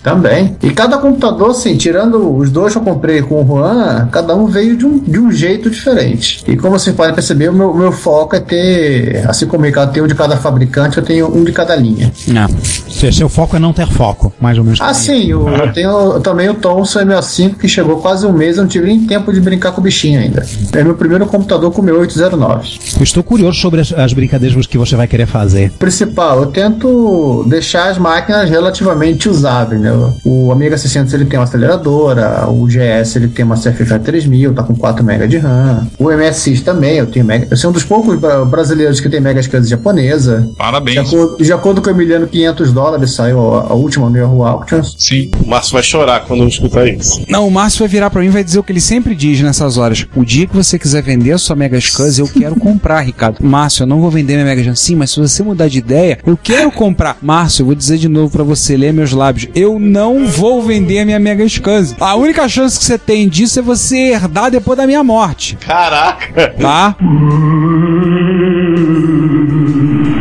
Também. E cada computador, assim, tirando os dois que eu comprei com o Juan, cada um veio de um, de um jeito diferente. E como vocês podem perceber, o meu, meu foco é ter, assim como o Ricardo tem um de cada fabricante, eu tenho um de cada linha. Não. Seu, seu foco é não ter foco, mais ou menos. Ah, sim, eu, eu tenho também o Thomson M65 que chegou quase um mês, eu não tive nem tempo de brincar com o bichinho ainda. É meu primeiro computador com o meu 809. Eu estou curioso sobre as, as brincadeiras que você vai querer fazer. principal, eu tento deixar as máquinas relativamente usáveis, né? O Amiga 600 ele tem uma aceleradora, o GS ele tem uma CFF 3000, tá com 4 MB de RAM. O MSX também, eu tenho mega, eu sou um dos poucos bra- brasileiros que tem mega SCSI japonesa. De Parabéns. acordo, de acordo com o Emiliano, 500 dólares saiu a, a última no Yahoo Auctions. Sim. O Márcio vai chorar quando escutar isso. Não, o Márcio vai virar pra mim e vai dizer o que ele sempre diz nessas horas. O dia que você quiser vender a sua Mega Scans, eu quero comprar, Ricardo. Márcio, eu não vou vender minha Mega Scans. Sim, mas se você mudar de ideia, eu quero comprar. Márcio, eu vou dizer de novo pra você, ler meus lábios. Eu não vou vender a minha Mega Scans. A única chance que você tem disso é você herdar depois da minha morte, Caraca! tá?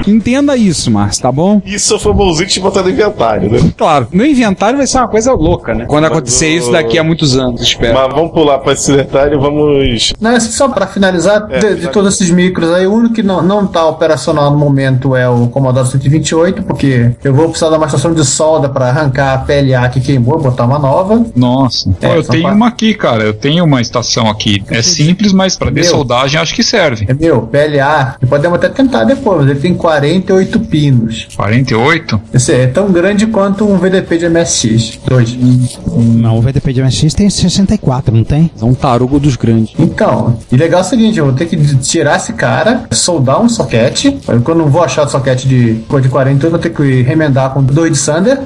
Entenda isso, Márcio, tá bom? Isso foi bonzinho te botar no inventário, né? Claro, meu inventário vai ser uma coisa louca, né? Quando acontecer o- isso daqui a muitos anos, espero. Mas vamos pular para esse detalhe, vamos. Não, assim, só para finalizar, de, de todos esses micros aí, o único que não, não tá operacional no momento é o Commodore 128, porque eu vou precisar de uma estação de solda para arrancar a PLA que queimou, botar uma nova. Nossa. É, Pô, eu tenho pra- uma aqui, cara. Eu tenho uma estação aqui. É simples, mas pra dessoldagem acho que serve. É meu, PLA, e podemos até tentar depois, mas ele tem 48 pinos. 48? Esse é tão grande quanto um VDP de MSX. Dois. Não, o VDP de MSX tem 64, não tem? É um tarugo dos grandes. Então, e legal é o seguinte, eu vou ter que tirar esse cara, soldar um soquete. Quando eu não vou achar o soquete de cor de 48, eu vou ter que remendar com dois de Sander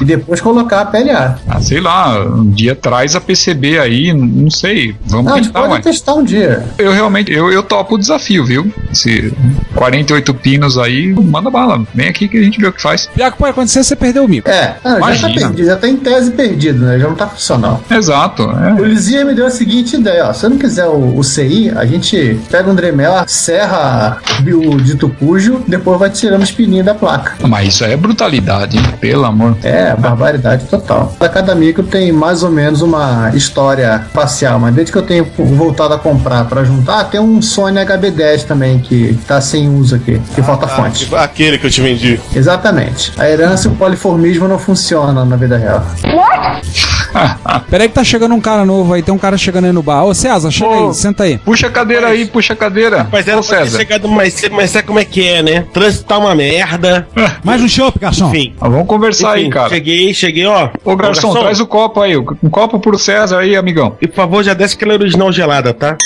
e depois colocar a PLA. Ah, sei lá, um dia traz a PCB aí, não sei. Vamos Não, a gente tentar, pode ué. testar um dia. Eu realmente, eu, eu topo o desafio, viu? Se 48 pinos aí, manda bala. Vem aqui que a gente vê o que faz. Pior que pode acontecer, você perdeu o mico. É, ah, já tá perdido, já tá em tese perdido, né? Já não tá funcional. Exato. O É. Lizia me deu a seguinte ideia, ó. Se eu não quiser o, o CI, a gente pega um Dremel, serra o dito cujo, depois vai tirando os pininhos da placa. Mas isso aí é brutalidade, hein? Pelo amor. É, barbaridade total. Cada micro tem mais ou menos uma história facial, mas desde que eu tenho voltado a comprar pra juntar, tem um Sony HB10 também que tá sem uso aqui, que falta fonte. Aquele que eu te vendi. Exatamente. A herança e o poliformismo não funcionam na vida real. Pera aí que tá chegando um cara novo aí, tem um cara chegando aí no bar. Ô César, chega Ô. aí, senta aí. Puxa a cadeira aí, puxa a cadeira. Mas era Ô, ter César. chegado mais cedo, mas sabe como é que é, né? Trânsito tá uma merda. Mais um chopp, garçom. Enfim. Ah, vamos conversar aí, Enfim, cara. Cheguei, cheguei, ó. Ô, garçom, traz o copo aí. Um copo pro César aí, amigão. E por favor, já desce aquela original gelada, tá?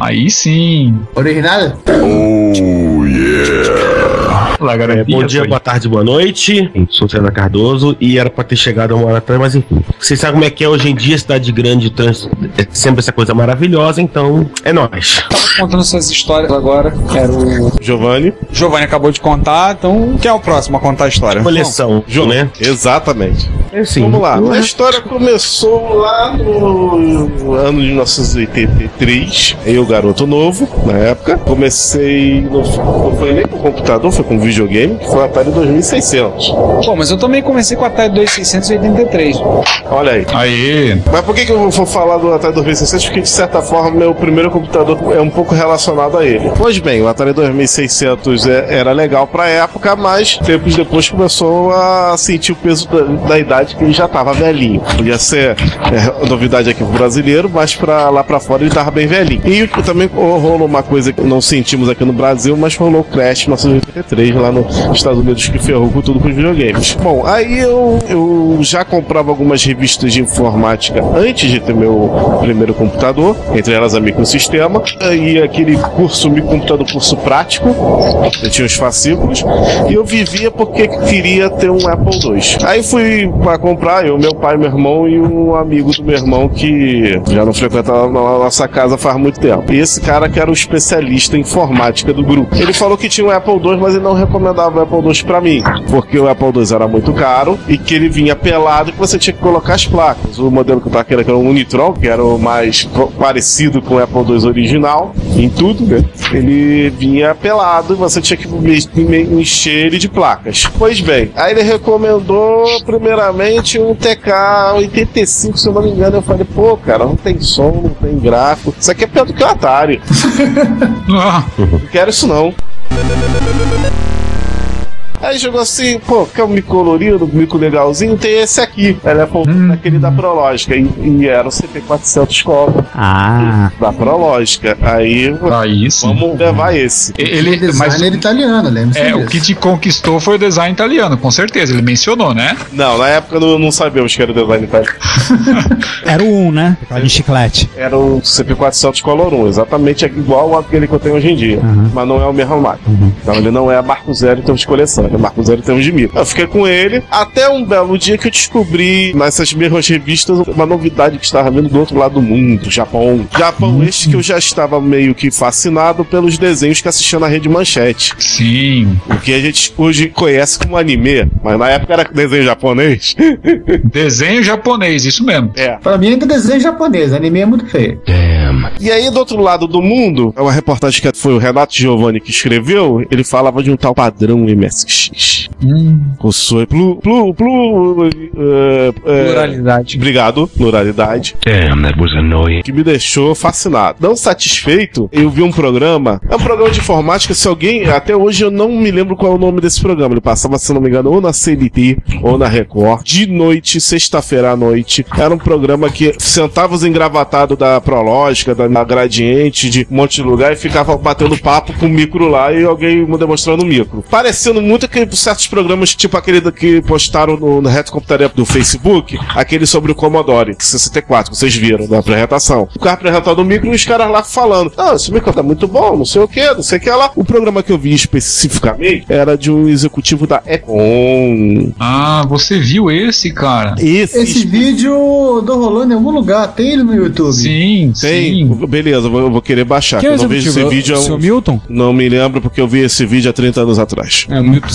Aí sim. Original? Lá, É, garantia, bom dia, foi. boa tarde, boa noite. Sou César Cardoso e era pra ter chegado uma hora atrás, mas enfim. Vocês sabem como é que é hoje em dia, cidade grande, trânsito, é sempre essa coisa maravilhosa, então é nóis. Tava contando suas histórias agora. Era o Giovanni. Giovanni acabou de contar, então quem é o próximo a contar a história? Coleção, né? Exatamente. É assim. Vamos lá. A história começou lá no ano de 1983. Eu, garoto novo, na época. Comecei. No, não foi nem com computador, foi com videogame, que foi o Atari 2600. Pô, mas eu também comecei com a Atari 2683. Olha aí. Aí. Mas por que, que eu vou falar do Atari 2600? Porque, de certa forma, meu primeiro computador é um pouco relacionado a ele. Pois bem, o Atari 2600 é- era legal pra época, mas tempos depois começou a sentir o peso da, da idade que ele já tava velhinho. Podia ser é, novidade aqui pro brasileiro, mas pra lá pra fora ele tava bem velhinho. E também rolou uma coisa que não sentimos aqui no Brasil, mas rolou o Crash 1983 lá nos Estados Unidos que ferrou com tudo com os videogames. Bom, aí eu, eu já comprava algumas revistas de informática antes de ter meu primeiro computador, entre elas a Microsistema, e aquele curso Microcomputador Curso Prático, eu tinha os fascículos, e eu vivia porque queria ter um Apple II. Aí fui para comprar, eu, meu pai, meu irmão e um amigo do meu irmão que já não frequenta a nossa casa faz muito tempo. E esse cara que era o especialista em informática do grupo. Ele falou que tinha um Apple II, mas ele não recomendava o Apple II para mim, porque o Apple II era muito caro e que ele vinha pelado e que você tinha que colocar as placas. O modelo que eu tava querendo, que era o Unitron, que era o mais parecido com o Apple II original, em tudo, né? Ele vinha pelado e você tinha que encher ele de placas. Pois bem, aí ele recomendou primeiramente um TK 85, se eu não me engano. Eu falei, pô, cara, não tem som, não tem gráfico. Isso aqui é pior do que o Atari. Ah, Não quero isso não. Aí jogou assim, pô, quer um mico colorido, um mico legalzinho? Tem esse aqui. Ele é hum. aquele da Prológica. E, e era o CP400 Cobra Ah. da Prológica. Aí aí sim. vamos levar esse. Ele, mas Designer italiano, lembra-se é, o que te conquistou foi o design italiano, com certeza. Ele mencionou, né? Não, na época não, não sabíamos que era o design italiano. Era o 1, né? De chiclete. Era o CP400 Color 1, exatamente igual àquele que eu tenho hoje em dia. Mas não é o mesmo máquina. Então ele não é a Marco Zero em termos de coleção, é Marco Zero em termos de micro. Eu fiquei com ele até um belo dia que eu descobri nessas mesmas revistas uma novidade que estava vindo do outro lado do mundo, Japão. Japão este que eu já estava meio que fascinado pelos desenhos que assistia na Rede Manchete. Sim. O que a gente hoje conhece como anime, mas na época era desenho japonês. Desenho japonês, isso mesmo. É. Pra mim ainda desenho japonês, anime é muito feio. E aí, do outro lado do mundo, é uma reportagem que foi o Renato Giovanni que escreveu, ele falava de um tal padrão MSX. Possui plu, plu, plu, eh, eh, Pluralidade. Obrigado, pluralidade. Damn, that was annoying. Que me deixou fascinado. Não satisfeito, eu vi um programa. É um programa de informática. Se alguém. Até hoje eu não me lembro qual é o nome desse programa. Ele passava, se não me engano, ou na CNT ou na Record. De noite, sexta-feira à noite. Era um programa que sentava os engravatados da Prológica, da, da Gradiente, de um monte de lugar e ficava batendo papo com o micro lá e alguém demonstrando o micro. Parecendo muito que certos programas, tipo aquele do- que postaram no, no Reto Computaria do Facebook, aquele sobre o Commodore 64, que vocês viram na apresentação. O cara apresentando o micro e os caras lá falando: Ah, esse micro tá muito bom, não sei o que, não sei o que lá. O programa que eu vi especificamente era de um executivo da Econ. Ah, você viu esse, cara? Esse, Esse vídeo eu tô rolando em algum lugar, tem ele no YouTube. Sim, tem. sim. Beleza, eu vou, eu vou querer baixar. É eu o não vejo esse vídeo. O há um- seu Milton? Não me lembro porque eu vi esse vídeo há 30 anos atrás. É, o Milton,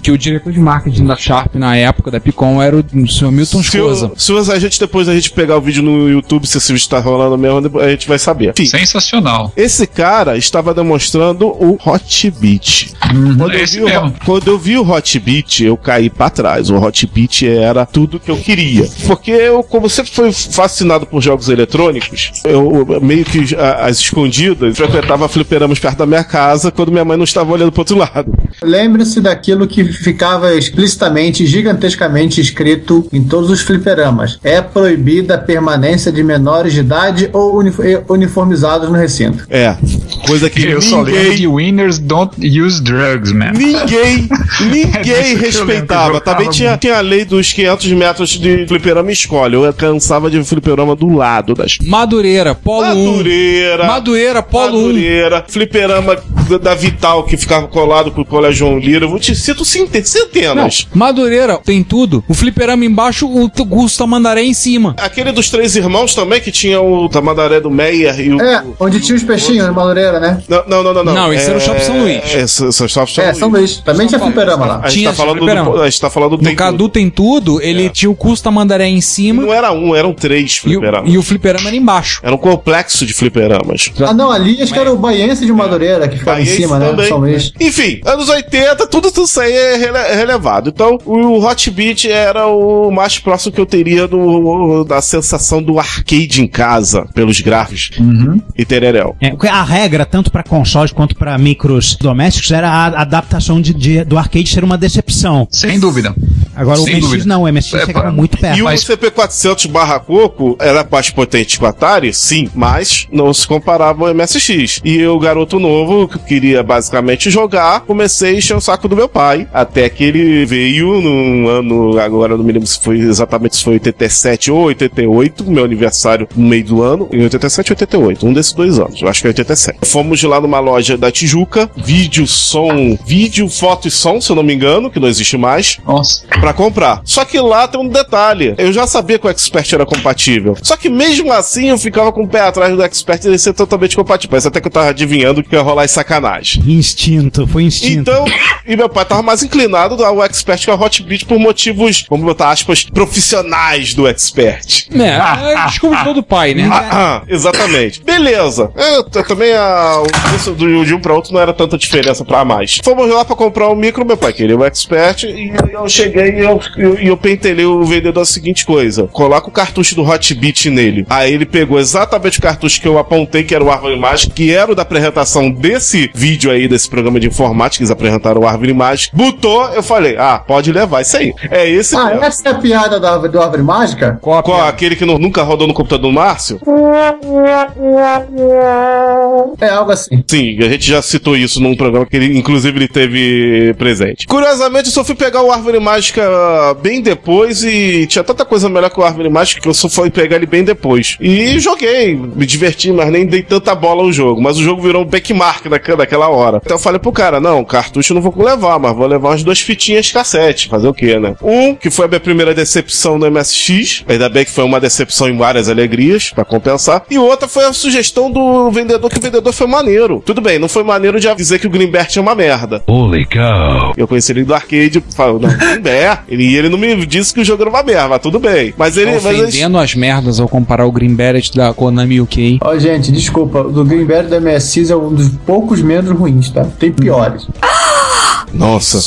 que o diretor de marketing da Sharp na época da Picom era o, o senhor Milton Se, eu- se a gente depois a gente pegar o vídeo no YouTube, se esse vídeo tá rolando mesmo, a gente vai saber. Enfim, Sensacional. esse cara estava demonstrando o Hot Beat. Quando, eu esse vi o, quando eu vi o Hot Beat, eu caí pra trás. O Hot Beat era tudo que eu queria. Porque eu, como sempre fui fascinado por jogos eletrônicos, eu eu meio que a- as escondidas frequentava fliperamas perto da minha casa quando minha mãe não estava olhando pro outro lado. Lembre-se daquilo que ficava explicitamente, gigantescamente escrito em todos os fliperamas. É proibida a permanência de menores de idade ou uni- uniformizados no recinto. É, coisa que Eu só lembro ninguém de Winners Don't Use Drugs, man. Ninguém, ninguém É que lembro que respeitava. Também tinha, tinha a lei dos 500 metros de fliperama escolhe. Eu cansava de fliperama do lado das. Madureira, Polo 1. Madureira. Madureira, Polo 1. Madureira. Fliperama da, da Vital que ficava colado com o Colégio João Lira. Eu vou te cito cente- Não, centenas. Madureira tem tudo. O fliperama embaixo, o Gusto Tamandaré em cima. Aquele dos três irmãos também, que tinha o Tamandaré do Meyer e o. É, onde tinha os peixinhos, na Madureira, né? Não, não, não, não. Não, Não, esse era o Shopping São Luís. É, esse, esse é o Shopping São É, Luís. São Luís. Também tinha fliperama lá. A gente, Tinha tá falando fliperama. do, a gente tá falando do No Cadu Tudo. tem tudo, ele tinha o Custo Tamandaré em cima Não era um, eram três e o, fliperamas. e o fliperama era embaixo. Era um complexo de fliperamas. Ah, não, ali acho que era o Baiense de Madureira, que ficava em cima, né? também. São Luís. Enfim, anos 80, tudo, tudo isso aí é rele- relevado. Então, o Hot Beat era o mais próximo que eu teria do, da sensação do arcade em casa, pelos gráficos e tereréu. É, a regra, tanto para consoles quanto para micros domésticos, era a adaptação de, de- do arcade ser uma decepção. Sem dúvida. Agora Sem o MSX dúvida. não, o MSX É, chegava muito perto. E o mas- CP400 barra Coco era mais potente que o Atari? Sim, mas não se comparava ao MSX. E eu, garoto novo, que queria basicamente jogar, comecei a encher o saco do meu pai. Até que ele veio num ano, agora eu não me lembro se foi exatamente se foi 87 ou 88, meu aniversário no meio do ano, em 87 ou 88, um desses dois anos, eu acho que é 87. Fomos lá numa loja da Tijuca, vídeo, som, vídeo, foto e som, se eu não me engano, que não existe mais, Nossa. Pra comprar. Só que lá tem um detalhe. Eu já sabia que o Expert era compatível. Só que mesmo assim eu ficava com o pé atrás do Expert e ele ser totalmente compatível. Parece até que eu tava adivinhando que ia rolar em sacanagem. Instinto, foi instinto. Então, e meu pai tava mais inclinado ao Expert que ao Hot Beat por motivos, vamos botar aspas, profissionais do Expert. É, é desculpa de todo pai, né? Ah, ah, exatamente. Beleza. Eu, t- também a, o preço do, de um pra outro não era tanta diferença pra mais. Fomos lá pra comprar o micro, meu pai queria o Expert, e eu cheguei e eu, eu, eu pentelei o vendedor a seguinte coisa: coloca o cartucho do Hot Beat nele. Aí ele pegou exatamente o cartucho que eu apontei, que era o Árvore Mágica, que era o da apresentação desse vídeo aí, desse programa de informática, eles apresentaram o Árvore Mágica. Botou, eu falei, ah, pode levar isso aí. É esse Ah, mesmo. essa é a piada da, do Árvore Mágica? Qual Qual, aquele que nu- nunca rodou no computador do Márcio? É algo assim. Sim, a gente já citou isso num programa que ele, inclusive, ele teve presente. Curiosamente, eu só fui pegar o Árvore Mágica bem depois e tinha tanta coisa melhor que o Árvore Mágica que eu só fui pegar ele bem depois. E joguei, me diverti, mas nem dei tanta bola ao jogo. Mas o jogo virou um backmark daquela, daquela hora. Então eu falei pro cara, não, cartucho eu não vou levar, mas vou levar umas duas fitinhas cassete. Fazer o quê, né? Um, que foi a minha primeira decepção no MSX. Ainda bem que foi uma decepção em várias alegrias, pra compensar. E outra foi a sugestão do vendedor, que o vendedor foi maneiro. Tudo bem, não foi maneiro de dizer que o Greenbert é uma merda. Holy cow. Eu conheci ele do arcade, falou, não, Greenbert. Ele, e ele não me disse que o jogo era uma merda, mas tudo bem. Mas ele. Tá mas ele- ofendendo as merdas ao comparar o Green Beret da Konami UK. Ó, gente, desculpa, o do Greenberg do MSX é um dos poucos menos ruins, tá? Tem piores. Nossa.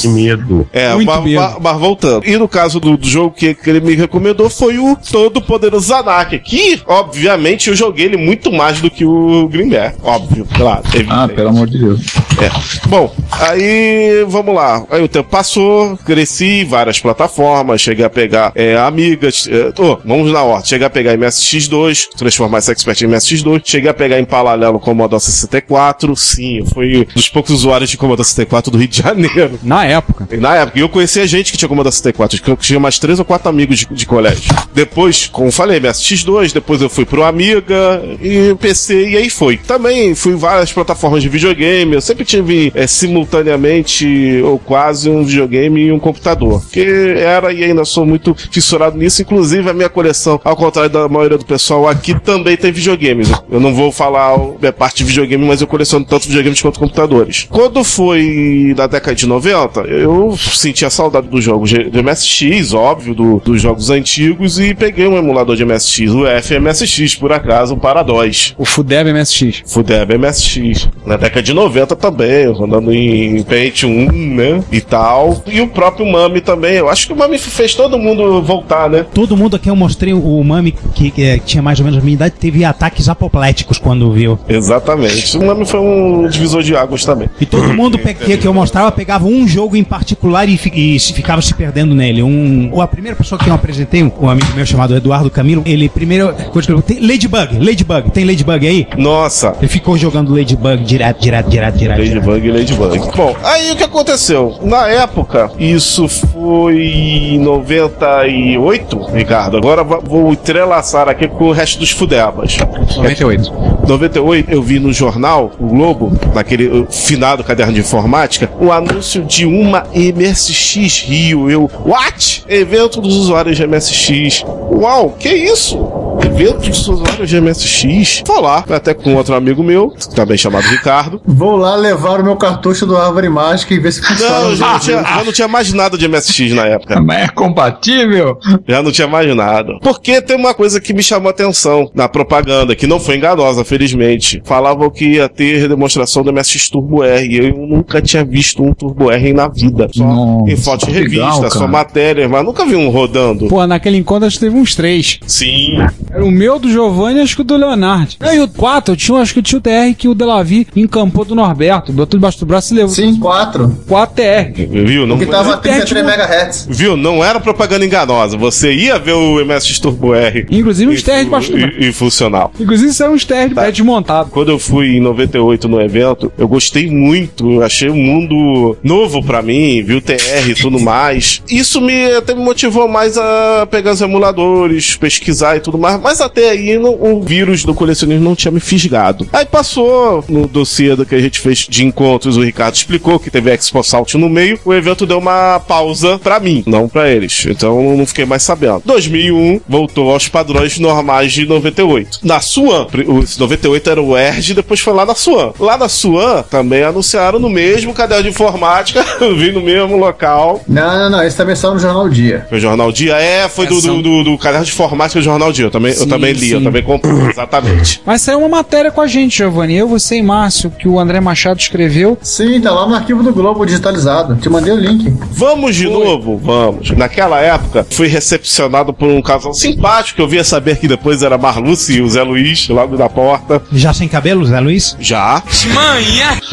Que medo. É, Muito mas, medo. mas- mas voltando. E no caso do, do jogo que, que ele me recomendou foi o Todo Poderoso Zanak, que, obviamente, eu joguei ele muito mais do que o Greenberg. Óbvio, claro. Ah, evidente. pelo amor de Deus. É. Bom, aí vamos lá. Aí o tempo passou, cresci, várias plataformas, cheguei a pegar é, amigas. É, oh, vamos na ordem. Cheguei a pegar MSX2, transformar esse expert em MSX2. Cheguei a pegar em paralelo o Commodore 64. Sim, eu fui um dos poucos usuários de Commodore 64 do Rio de Janeiro. Na época. E Na época, e eu conhecia gente que tinha Commodore 64, acho que eu tinha mais três ou quatro amigos de, de colégio. Depois, como falei, MSX2, depois eu fui pro Amiga e PC, e aí foi. Também fui em várias plataformas de videogame, eu sempre tive é, simultaneamente ou quase um videogame e um computador. Que era e ainda sou muito fissurado nisso, inclusive a minha coleção, ao contrário da maioria do pessoal aqui, também tem videogames. Eu não vou falar a minha parte de videogame, mas eu coleciono tanto videogames quanto computadores. Quando foi na década de 90, eu senti a saudade dos jogos de de MSX, óbvio, do- dos jogos antigos, e peguei um emulador de MSX, o FMSX, por acaso, para DOS. O Fudeb MSX. Fudeb MSX. Na década de 90 também, rodando em Paint 1, né? E tal. E o próprio Mami também. Eu acho que o Mami fez todo mundo voltar, né? Todo mundo aqui eu mostrei o Mami, que, que, é, tinha mais ou menos a minha idade, teve ataques apopléticos quando viu. Exatamente. O Mami foi um divisor de águas também. E todo mundo pe- que, que eu mostrava pegava um jogo em particular e, e se ficava se perdendo nele. Um, ou a primeira pessoa que eu apresentei, um, um amigo meu chamado Eduardo Camilo, ele primeiro. coisa que ele- Tem Ladybug, Ladybug, tem Ladybug aí? Nossa, Ele ficou jogando Ladybug direto, direto, direto, direto. direto. Ladybug e Ladybug. Bom, aí o que aconteceu? Na época, isso foi em 98, Ricardo. Agora vou entrelaçar aqui com o resto dos fudebas. 98. 98, eu vi no jornal, o Globo, naquele finado caderno de informática, um anúncio de uma MSX Rio. Eu, what? Evento dos usuários de MSX. Uau, que isso? Evento dos usuários de MSX? Vou lá, até com outro amigo meu, também chamado Ricardo. Vou lá levar o meu cartucho do Árvore Mágica e ver se funciona. Não, já não, tinha, já não tinha mais nada de MSX na época. Mas é compatível? Já não tinha mais nada. Porque tem uma coisa que me chamou a atenção na propaganda, que não foi enganosa, felizmente. Falavam que ia ter demonstração do MSX Turbo R. e Eu nunca tinha visto um Turbo R na vida. Só Nossa, em foto de revista, legal, só matéria, mas nunca vi um rodando. Pô, naquele encontro acho que teve uns três. Sim. Era o meu, do Giovanni e acho que o do Leonardo. Não, e o 4, eu tinha, acho que eu tinha o TR que o Delavi encampou do Norberto. Botou debaixo do braço e levou. Sim, quatro. 4 TR. Viu? Não, Que tava a Tem, 33 tipo- MHz. viu? Não era propaganda enganosa. Você ia ver o MSX Turbo R. Inclusive uns TR debaixo do braço. e, e funcional. Inclusive isso era uns TR de Tá. pé desmontado. Quando eu fui em 98 no evento, eu gostei muito. Achei um mundo novo pra mim, viu TR e tudo mais. Isso me até me motivou mais a pegar os emuladores, pesquisar e tudo mais. Mas até aí não- o vírus do colecionismo não tinha me fisgado. Aí passou no dossiê do que a gente fez de encontros, o Ricardo explicou que teve Expo Salt no meio. O evento deu uma pausa pra mim, não pra eles. Então eu não fiquei mais sabendo. 2001 voltou aos padrões normais de 98. Na Suan, o 98 era o ERG, depois foi lá na Suan. Lá na Suan também anunciaram no mesmo caderno de informática, eu vi no mesmo local. Não, não, não. Esse também saiu no Jornal Dia. Foi o Jornal Dia? É, foi do, do, do, do caderno de informática do Jornal Dia. Também, eu também li, eu sim. também comprei. Exatamente. Mas saiu uma matéria com a gente, Giovanni. Eu, você e Márcio, que o André Machado escreveu. Sim, tá lá no arquivo do Globo digitalizado. Te mandei o link. Vamos de novo? Vamos. Naquela época, fui recepcionado por um casal simpático. Eu via saber que depois era Marluce e o Zé Luiz, logo da porta. Já sem cabelo, Zé Luiz? Já.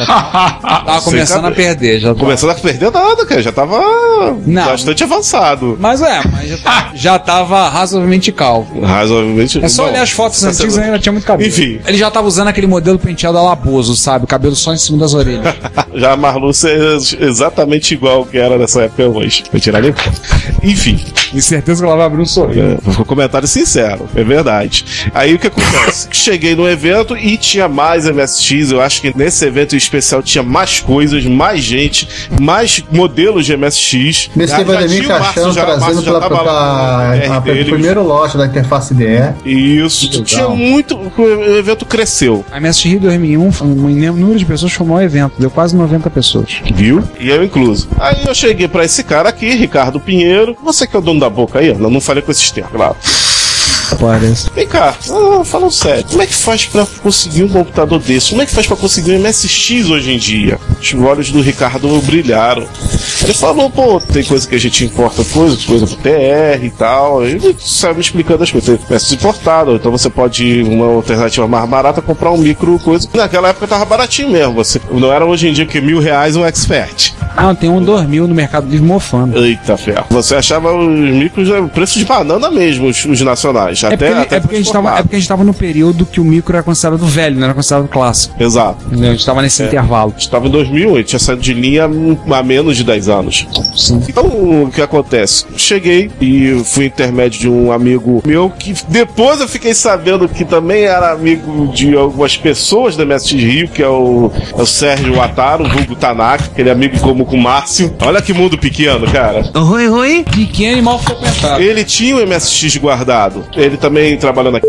Tava começando a perder. Já Começando a perder nada, cara. Já tava Não. bastante avançado. Mas é, mas já, já tava razoavelmente calvo. Razoavelmente. É só Bom, olhar as fotos tá antigas sendo- e ainda tinha muito cabelo. Enfim. Ele já tava usando aquele modelo penteado alaboso, sabe? O cabelo só em cima das orelhas. Já a Marluce é exatamente igual que era nessa época hoje. Foi tirar foto. Enfim. Tenho certeza que ela vai abrir um sorriso. É, foi um comentário sincero, é verdade. Aí o que acontece? Cheguei no evento e tinha mais MSX. Eu acho que nesse evento em especial tinha mais coisas, mais gente, mais modelos de MSX. Nesse Já- teve o já Ademir tinha o Márcio, Caixão já- o trazendo Márcio já pela, tava lá pela, no a- PR dele. o primeiro lote da interface DE. Isso, legal. tinha muito. O evento cresceu, A MSX Rio 2001, foi um número de pessoas foi o maior evento, deu quase 90 pessoas. viu? E eu incluso. Aí eu cheguei pra esse cara aqui, Ricardo Pinheiro. Você que é o dono da boca aí? Não, não falei com esses termos, claro. Parece. Vem cá, ah, falando sério, como é que faz pra conseguir um computador desse? Como é que faz pra conseguir um MSX hoje em dia? Os olhos do Ricardo brilharam. Ele falou, pô, tem coisa que a gente importa coisa, coisa pro TR e tal. Ele saiu me explicando as coisas. Tem peças importadas, então você pode, uma alternativa mais barata, comprar um micro coisa. Naquela época tava baratinho mesmo. Você, não era hoje em dia que mil reais um expert. Não, tem um 2000 no Mercado Livre mofando. Eita ferro. Você achava os micros é, preço de banana mesmo, os, os nacionais. É Até, porque, até é, porque a gente tava, é porque a gente tava no período que o micro era considerado velho, não era considerado clássico. Exato. Entendeu? A gente tava nesse É. intervalo. A gente tava em 2001, ele tinha saído de linha há menos de 10 anos. Sim. Então, o que acontece? Cheguei e fui intermédio de um amigo meu que depois eu fiquei sabendo que também era amigo de algumas pessoas da MSX Rio, que é o, é o Sérgio Ataro, o vulgo Tanaka, aquele amigo como com o Márcio. Olha que mundo pequeno, cara. Oi, oi. Pequeno e mal frequentado. Ele tinha o MSX guardado. Ele também trabalhou na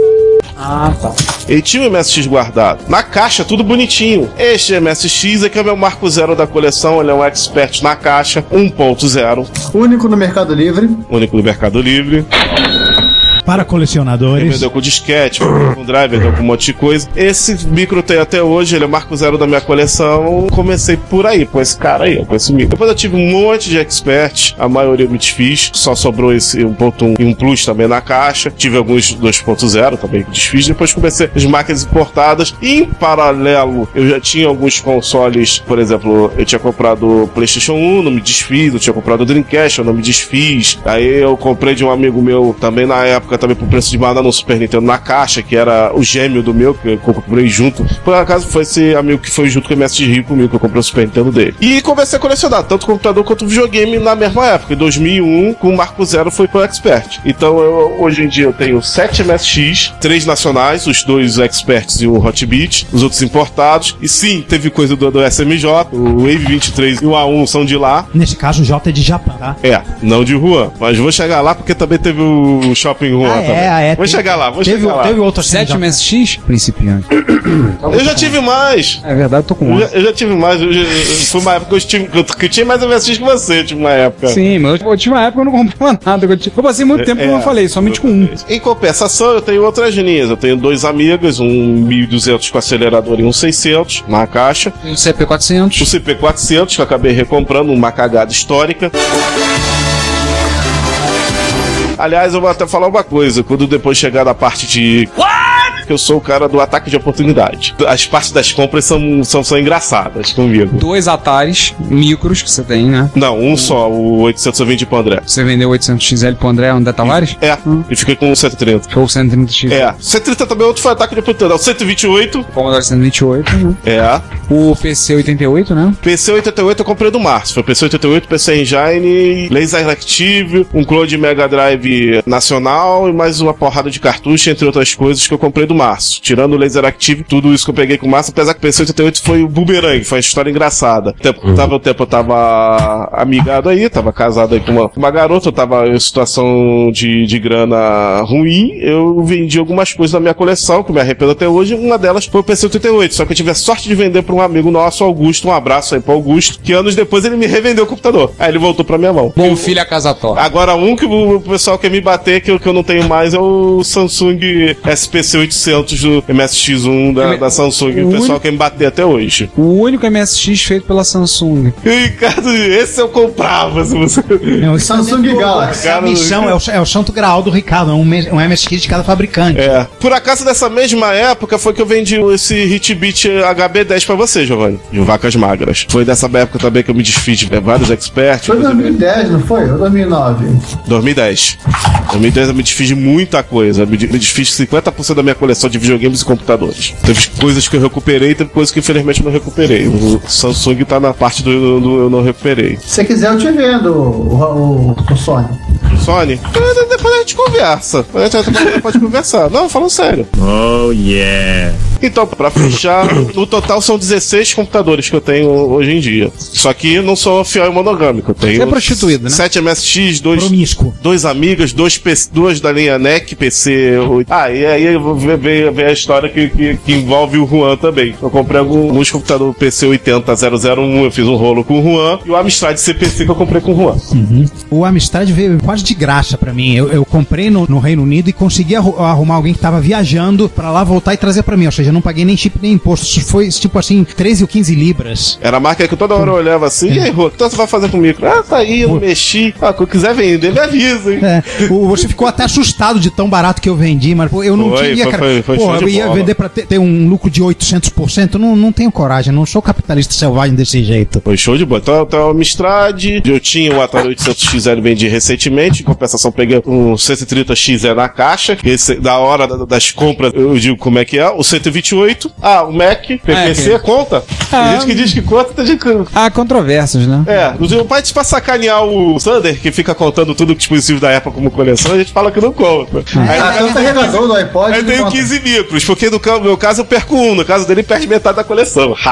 Ah, tá. Ele tinha o MSX guardado. Na caixa, tudo bonitinho. Este MSX é que é o meu marco zero da coleção. Ele é um expert na caixa, 1.0, Único no Mercado Livre. único do Mercado Livre. Para colecionadores. vendeu com disquete, vendeu com drive, vendeu com um monte de coisa. Esse micro tem até hoje, ele é o marco zero da minha coleção. Comecei por aí, com esse cara aí, com esse micro. Depois eu tive um monte de expert, a maioria eu me desfiz. Só sobrou esse 1.1 e um Plus também na caixa. Tive alguns 2.0 também que desfiz. Depois comecei as máquinas importadas. E em paralelo, eu já tinha alguns consoles, por exemplo, eu tinha comprado o PlayStation 1, não me desfiz. Eu tinha comprado o Dreamcast, eu não me desfiz. Aí eu comprei de um amigo meu também na época, também por preço de banana no Super Nintendo na caixa, que era o gêmeo do meu, que eu comprei junto. Por acaso foi esse amigo que foi junto com o MSX Rio comigo, que eu comprei o Super Nintendo dele. E comecei a colecionar tanto computador quanto videogame na mesma época. Em 2001, com o Marco Zero foi pro Expert. Então eu, hoje em dia eu tenho 7 MSX, 3 nacionais, os dois Experts e o Hotbit, os outros importados. E sim, teve coisa do, do SMJ, o Wave 23 e o A1 são de lá. Nesse caso, o J é de Japão, tá? É, não de Juan. Mas vou chegar lá porque também teve o Shopping Juan Ah, também. é, é. Vou chegar lá, vou Teve, chegar lá. teve outro 7 Japão. MSX? Principiante. Eu já tive mais. É verdade, eu tô com Eu já, 11. eu já tive mais. Eu já- foi uma época que eu, tive, que eu, que eu tinha mais MSX que você, tive uma época. Sim, mas eu tive uma época que eu não comprava nada. Eu, tive- eu passei muito tempo, como eu falei, somente com um. Em compensação, eu tenho outras linhas. Eu tenho dois amigas, um 1200 com acelerador e um 600 na caixa. O CP400. O CP400, que eu acabei recomprando, uma cagada histórica. Aliás, eu vou até falar uma coisa. Quando depois chegar na parte de. Que eu sou o cara do ataque de oportunidade. As partes das compras são, são, são engraçadas comigo. Dois Ataris micros que você tem, né? Não, um só, o 820 pro André. Você vendeu 800XL pro André André Tavares? É, e fiquei com o 130. Show 130X. É, 130 também é outro foi ataque de oportunidade. O 128, Commodore 128, né? é. O PC88, né? PC 88 eu comprei do Márcio. Foi PC 88, PC Engine, Laser Active, um clone de Mega Drive nacional e mais uma porrada de cartucho, entre outras coisas que eu comprei do Márcio. Tirando o Laser Active, tudo isso que eu peguei com o Márcio, apesar que o PC 88 foi o boomerang, foi uma história engraçada. O tempo, tava, o tempo eu tava amigado aí, tava casado aí com uma, uma garota, eu tava em situação de, de grana ruim, eu vendi algumas coisas da minha coleção, que eu me arrependo até hoje, uma delas foi o PC 88, só que eu tive a sorte de vender pra um amigo nosso, Augusto, um abraço aí pro Augusto, que anos depois ele me revendeu o computador. Aí ele voltou pra minha mão. Bom filho a casa torta. Agora, um que o pessoal quer me bater, que eu, que eu não tenho mais, é o Samsung SPC 800 do MSX1 da, da Samsung. O pessoal quer me bater até hoje. O único MSX feito pela Samsung. E, Ricardo, esse eu comprava, se você... Não, isso Samsung é Galaxy. É a missão, é o, é o santo graal do Ricardo, é um, um MSX de cada fabricante. É. Por acaso, nessa mesma época, foi que eu vendi esse Hitbit HB10 pra você, Giovanni, de vacas magras. Foi dessa época também que eu me desfiz de vários experts. Foi inclusive- 2010, não foi? Ou 2009? 2010. 2010 eu me desfiz de muita coisa. De- me desfiz de 50% da minha coleção de videogames e computadores. Teve coisas que eu recuperei, teve coisas que infelizmente não recuperei. O Samsung tá na parte do, do eu não recuperei. Se você quiser, eu te vendo o, o, o Sony. Sony, eh, depois a gente conversa. A gente pode conversar. Não, falando sério. Oh, yeah. Então, pra fechar, no total são 16 computadores que eu tenho hoje em dia. Só que eu não sou fiel e monogâmico. Eu tenho Você é prostituído, né? 7 MSX, dois, dois amigas, dois PC, da linha NEC, PC. oito. Ah, e aí eu vou ver, ver- a história que, que, que envolve o Juan também. Eu comprei alguns computadores PC 80001, eu fiz um rolo com o Juan, e o Amstrad CPC que eu comprei com o Juan. O Amstrad veio quase de graça pra mim. Eu, eu comprei no, no Reino Unido e consegui arru- arrumar alguém que tava viajando pra lá voltar e trazer pra mim. Ou seja, eu não paguei nem chip nem imposto. Isso foi tipo assim, 13 ou 15 libras. Era a marca que toda hora eu olhava assim, e aí, Rô, o que você vai fazer comigo? Ah, tá aí, eu mexi. Ah, quando quiser vender, me avisa, hein? É, o- você ficou até assustado de tão barato que eu vendi, mas eu não Foi, tinha, foi, cara. foi- foi pô, show eu de ia bola. vender pra ter, ter um lucro de 800%. Não, não tenho coragem, não sou capitalista selvagem desse jeito. Foi show de bola. Então, então a Amstrad, eu tinha o Atari 800XL vendi recentemente, em compensação peguei um 130XL na caixa, esse, da hora da- das compras eu digo como é que é, o 128, ah, o Mac, PPC, É, conta? Tem Ah, gente que diz que conta, tem gente que... Há controvérsias, né? É, o pai pra sacanear o Sander, que fica contando tudo que dispositivo da época como coleção, a gente fala que não conta. Aí, Ah, tem o carregador do iPod. Aí não tenho conta. 15 micros, porque no meu caso eu perco um, no caso dele perde metade da coleção.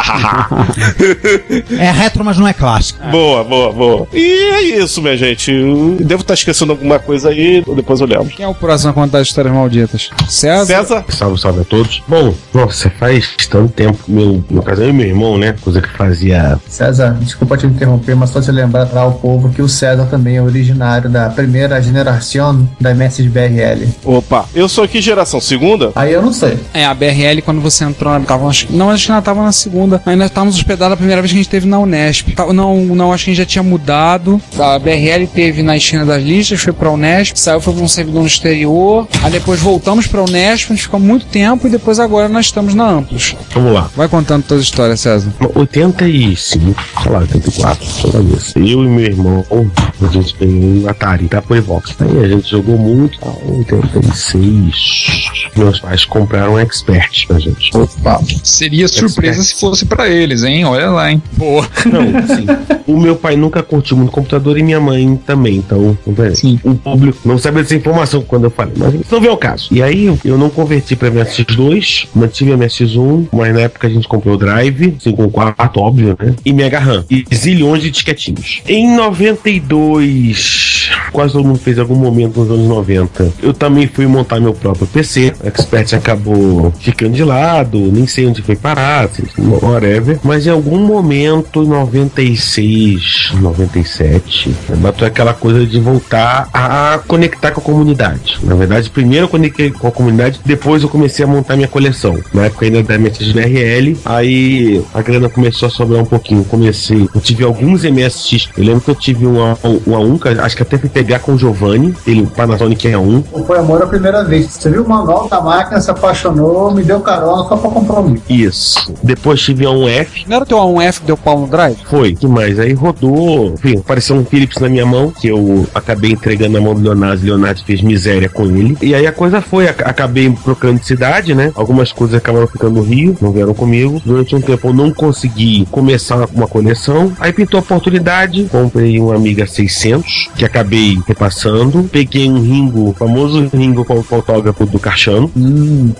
É retro, mas não é clássico. boa, boa, boa. E é isso, minha gente. Eu devo estar esquecendo alguma coisa aí, depois eu lembro. Quem é o próximo a contar as histórias malditas? César? César? Salve, salve a todos. Bom, nossa, faz tanto tempo. Meu, no caso, eu e meu irmão, né? Coisa que fazia. César, desculpa te interromper, mas só te lembrar para o povo que o César também é originário da primeira geração da MS BRL. Opa, eu sou aqui geração segunda. Aí eu não sei. É, a BRL, quando você entrou, na- tava, acho, não, acho que ela tava na segunda. Ainda estávamos hospedados a primeira vez que a gente teve na Unesp. Tá- Não, não, acho que a gente já tinha mudado. A BRL teve na esquina das listas, foi pra Unesp, saiu, foi pra um servidor no exterior. Aí depois voltamos pra Unesp, a gente ficou muito tempo e depois agora nós estamos na Amplos. Vamos lá. Vai contando toda a história, César. 85, sei lá, 84, toda vez. Eu e meu irmão, a gente ganhou um Atari da Playbox. Aí a gente jogou muito, tal, 86. Meus pais compraram um Expert pra gente. Opa. Seria surpresa se fosse pra eles, hein? Olha lá, hein? Boa. Não, sim. O meu pai nunca curtiu muito computador e minha mãe também, então, peraí. Sim. o público não sabe dessa informação quando eu falei, mas não vê o caso. E aí eu- não converti pra MSX2, mantive a MSX1, mas na época a gente comprou o Drive, 5.4, óbvio, né? E Mega RAM. E zilhões de disquetinhos. Em 92, quase todo mundo fez algum momento nos anos 90, eu também fui montar meu próprio PC. O Expert acabou ficando de lado, nem sei onde foi parar, assim, whatever. Mas em algum momento, em 96, 97, bateu aquela coisa de voltar a conectar com a comunidade. Na verdade, primeiro eu conectei com a comunidade, depois eu comecei a montar minha coleção. Na época ainda da MSX BRL, aí a grana começou a sobrar um pouquinho. Comecei, eu tive alguns MSX. Eu lembro que eu tive um A- um A1, que acho que até fui pegar com o Giovanni, ele, o Panasonic A1. Foi amor a primeira vez. Você viu o manual da máquina, se apaixonou, me deu carona só pra comprar um. Isso. Depois tive a 1F, Não era o teu A1F que deu pau no drive? Foi, que mais? Aí rodou, enfim, apareceu um Philips na minha mão, que eu acabei entregando na mão do Leonardo, e Leonardo fez miséria com ele. E aí a coisa foi, ac- acabei trocando de cidade, né? Algumas coisas acabaram ficando no Rio, não vieram comigo. Durante um tempo eu não consegui começar uma coleção. Aí pintou a oportunidade, comprei um Amiga 600, que acabei repassando. Peguei um Ringo, o famoso Ringo com o fotógrafo do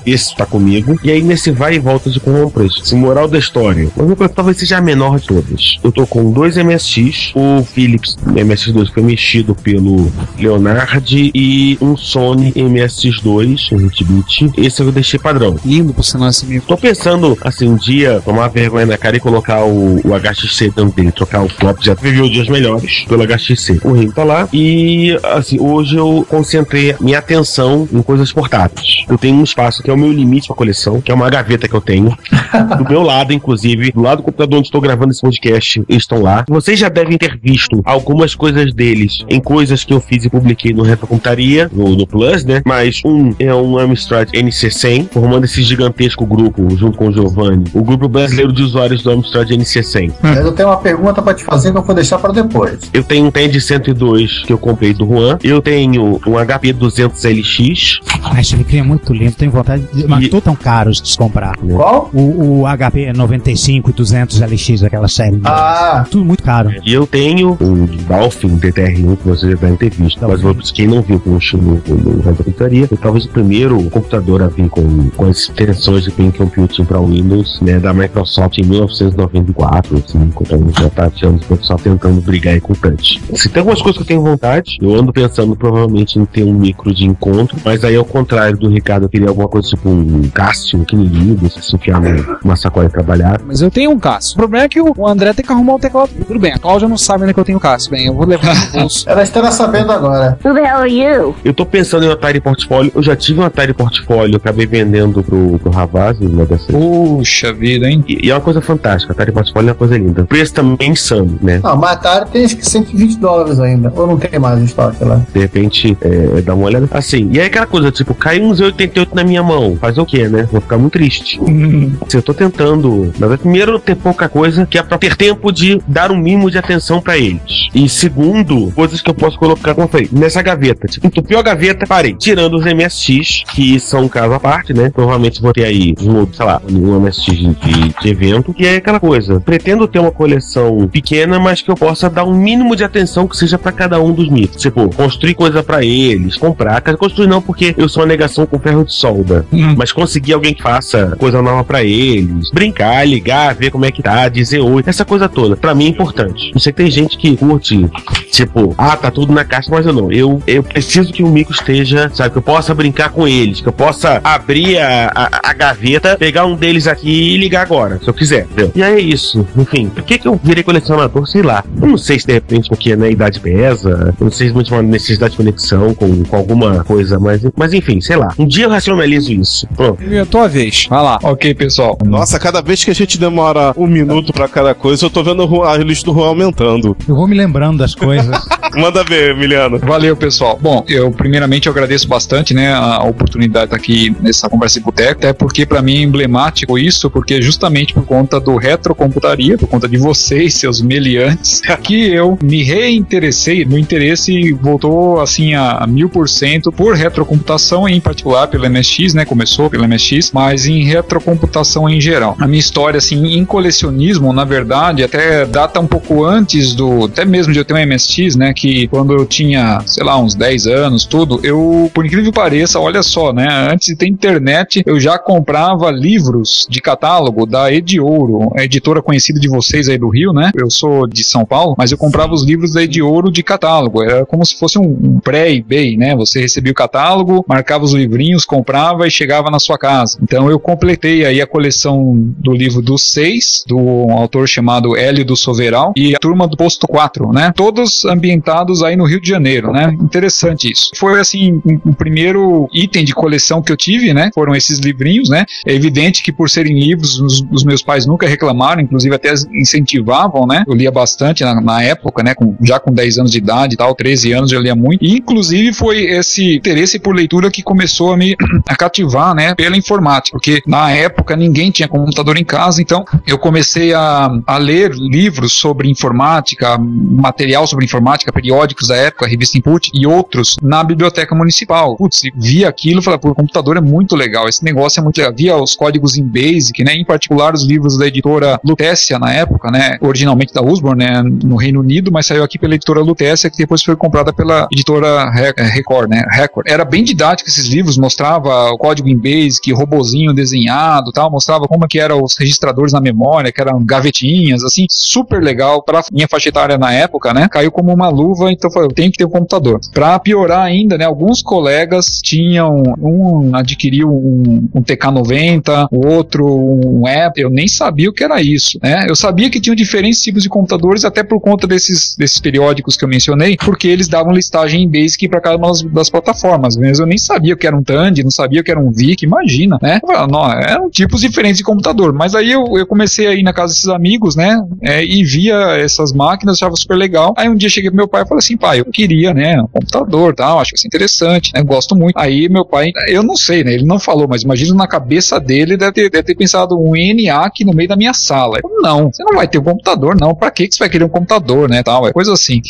Esse tá comigo. E aí nesse vai e volta de compras. Assim, moral da história. Mas minha coisa talvez seja a menor de todas. Eu tô com dois MSX. O Philips MSX2 foi mexido pelo Leonard e um Sony MSX2, um 8-bit. Esse eu deixei padrão. Lindo por sinal esse amigo. Tô pensando, assim, um dia tomar vergonha na cara e colocar o, o HXC dentro dele, trocar o flop, já viveu dias melhores pelo HXC. O rim tá lá e, assim, hoje eu concentrei minha atenção em coisas portáteis. Eu tenho um espaço que é o meu limite pra coleção, que é uma gaveta que eu tenho. Do meu lado, inclusive, do lado do computador onde estou gravando esse podcast, eles estão lá. Vocês já devem ter visto algumas coisas deles em coisas que eu fiz e publiquei no Retrocomputaria, no, no Plus, né? Mas um é um Amstrad NC100, formando esse gigantesco grupo, junto com o Giovanni, o grupo brasileiro de usuários do Amstrad NC100. Mas eu tenho uma pergunta pra te fazer que eu vou deixar pra depois. Eu tenho um TED 102 que eu comprei do Juan. Eu tenho um HP 200LX. Ah, esse micro é muito lindo, tenho vontade de. Mas E- tão caros de comprar. Qual? O, o HP 95 e 200 LX, aquela série. Ah, Tudo muito caro. E eu tenho um Dolphin DTR1 que vocês já devem ter visto. Mas vou- quem não viu com o no, no, computaria, foi talvez o primeiro computador a vir com, com as extensões de Pen Computing para Windows, né, da Microsoft em 1994, assim, quando já tá achando o pessoal tentando brigar aí com o touch. Se tem algumas coisas que eu tenho vontade, eu ando pensando provavelmente em ter um micro de encontro, mas aí ao contrário do Ricardo, eu queria alguma coisa tipo um Cássio pequenininho, você se enfiar numa sacola e trabalhar. Mas eu tenho um Cássio. O problema é que o André tem que arrumar o teclado. Tudo bem, a Cláudia não sabe ainda que eu tenho Cássio. Bem, eu vou levar no bolso. ela nessa sabendo agora. Who the hell are you? Eu tô pensando em um Atari Portfólio. Eu já tive um Atari Portfólio, acabei vendendo pro, pro Ravazzi, uma dessas. Puxa vida, hein? E, e é uma coisa fantástica. Atari Portfólio é uma coisa linda. O preço também é insano, né? Ah, mas Atari tem acho que 120 dólares ainda. Ou não tem mais em estoque lá. De repente, é, dá uma olhada. Assim, e aí aquela coisa, tipo, cai uns 88 na minha mão. Fazer o quê, né? Vou ficar muito triste. Assim, eu tô tentando. Na verdade, primeiro, ter pouca coisa, que é pra ter tempo de dar um mínimo de atenção pra eles. E segundo, coisas que eu posso colocar, como eu falei, nessa gaveta. Tipo, entupiu a gaveta, parei. Tirando os MSX, que são um caso à parte, né? Provavelmente vou ter aí, um, sei lá, um MSX de, de, evento. E é aquela coisa. Pretendo ter uma coleção pequena, mas que eu possa dar um mínimo de atenção que seja pra cada um dos mitos. Tipo, construir coisa pra eles, comprar. Construir não, porque eu sou uma negação com ferro de solda. Mas conseguir alguém que faça coisa nova pra eles. Brincar, ligar, ver como é que tá, dizer oi. Essa coisa toda. Pra mim é importante. Não sei que tem gente que curte, tipo, ah, tá tudo na caixa, mas eu não. Eu, eu preciso que o mico esteja, sabe, que eu possa brincar com eles, que eu possa abrir a, a, a gaveta, pegar um deles aqui e ligar agora, se eu quiser, entendeu? E aí é isso. Enfim, por que, que eu virei colecionador? Sei lá. Eu não sei se de repente porque né, a idade pesa, eu não sei se muito uma necessidade de conexão com, com alguma coisa, mas, mas enfim, sei lá. Um dia eu racionalizo isso. Pronto. É a tua vez. Vai lá. Ok, pessoal. Nossa, cada vez que a gente demora um minuto pra cada coisa, eu tô vendo a lista do Juan aumentando. Eu vou me lembrando das coisas. Manda ver, Emiliano. Valeu, pessoal. Bom, eu primeiramente eu agradeço bastante, né, a oportunidade de estar aqui nessa conversa de boteco, até porque para mim é emblemático isso, porque justamente por conta do retrocomputaria, por conta de vocês, seus meliantes, que eu me reinteressei, meu interesse voltou assim a mil por cento por retrocomputação, em particular pelo MSX, né, começou pelo MSX, mas em retrocomputação em geral. A minha história, assim, em colecionismo, na verdade, até data um pouco antes do, até mesmo de eu ter um MSX, né, que quando eu tinha, sei lá, uns 10 anos, tudo, eu, por incrível que pareça, olha só, né, antes de ter internet, eu já comprava livros de catálogo da Ediouro, a editora conhecida de vocês aí do Rio, né, eu sou de São Paulo, mas eu comprava os livros da Ediouro de catálogo, era como se fosse um, pré-eBay, né, você recebia o catálogo, marcava os livrinhos, comprava e chegava na sua casa. Então eu completei aí a coleção do livro dos seis, do um autor chamado Hélio do Soveral, e a turma do Posto 4, né? Todos ambientados aí no Rio de Janeiro, né? Interessante isso. Foi assim, um, um primeiro item de coleção que eu tive, né? Foram esses livrinhos, né? É evidente que por serem livros, os, os meus pais nunca reclamaram, inclusive até incentivavam, né? Eu lia bastante na, na época, né? Com, já com 10 anos de idade e tal, 13 anos eu lia muito. E, inclusive foi esse interesse por leitura que começou a me a cativar, né? Pela informática, porque na época ninguém tinha computador em casa, então eu comecei a, a ler livros sobre informática, material sobre informática, periódicos da época, revista Input e outros na biblioteca municipal. Putz, via aquilo falei, pô, o computador é muito legal, esse negócio é muito legal. Via os códigos em Basic, né? Em particular os livros da editora Lutécia na época, né? Originalmente da Usborne, né? No Reino Unido, mas saiu aqui pela editora Lutécia, que depois foi comprada pela editora Re- Record, né? Record. Era bem didático esses livros, mostrava o código em Basic, robozinho desenhado, tal, mostrava como que eram os registradores na memória, que eram gavetinhas, assim, super legal para minha faixa etária na época, né? Caiu como uma luva, então falei, eu tenho que ter um computador. Para piorar ainda, né, alguns colegas tinham um adquiriu um, um TK90, o outro um app, eu nem sabia o que era isso, né? Eu sabia que tinham diferentes tipos de computadores até por conta desses desses periódicos que eu mencionei, porque eles davam listagem em Basic para cada uma das, das plataformas, mas eu nem sabia o que era um Tandy, não sabia que era um VIC, imagina, né? Eu falava, não, eram tipos diferentes de computador, mas aí eu, eu comecei a ir na casa desses amigos, né? é, e via essas máquinas, achava super legal. Aí um dia cheguei pro meu pai e falei assim, pai, eu queria, né, um computador, tal, acho isso interessante, né? Gosto muito. Aí meu pai, eu não sei, né? Ele não falou, mas imagino na cabeça dele deve ter, deve ter pensado um ENIAC no meio da minha sala. Eu, não, você não vai ter um computador, não. Pra que que você vai querer um computador, né? Tal, é coisa assim.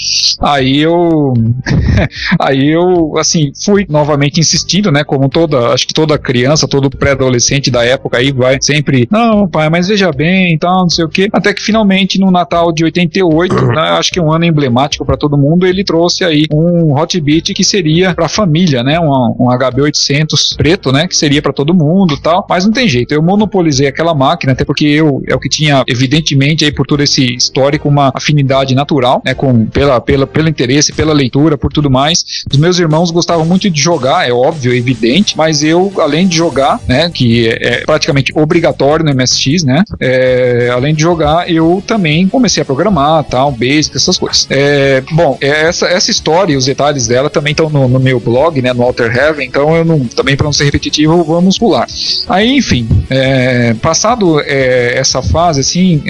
Aí eu, aí eu, assim, fui novamente insistindo, né? Como toda, acho que toda criança, todo pré-adolescente da época aí vai sempre, não, pai, mas veja bem, tal, não sei o quê. Até que finalmente no Natal de 88, né, acho que um ano emblemático para todo mundo, ele trouxe aí um Hotbit que seria para família, né? Um, um HB800 preto, né? Que seria para todo mundo, tal. Mas não tem jeito. Eu monopolizei aquela máquina, até porque eu é o que tinha evidentemente aí por todo esse histórico uma afinidade natural, né? Com pela pela pelo interesse, pela leitura, por tudo mais. Os meus irmãos gostavam muito de jogar, é óbvio, é evidente, mas eu além de jogar, né? Que é, é praticamente obrigatório no MSX, né? É, além de jogar, eu também comecei a programar, tal, basic, essas coisas. É, bom, é, essa, essa história e os detalhes dela também estão no, no meu blog, né, no Alter Heaven, então eu não, também para não ser repetitivo, vamos pular. Aí, enfim, é, passado essa fase, assim,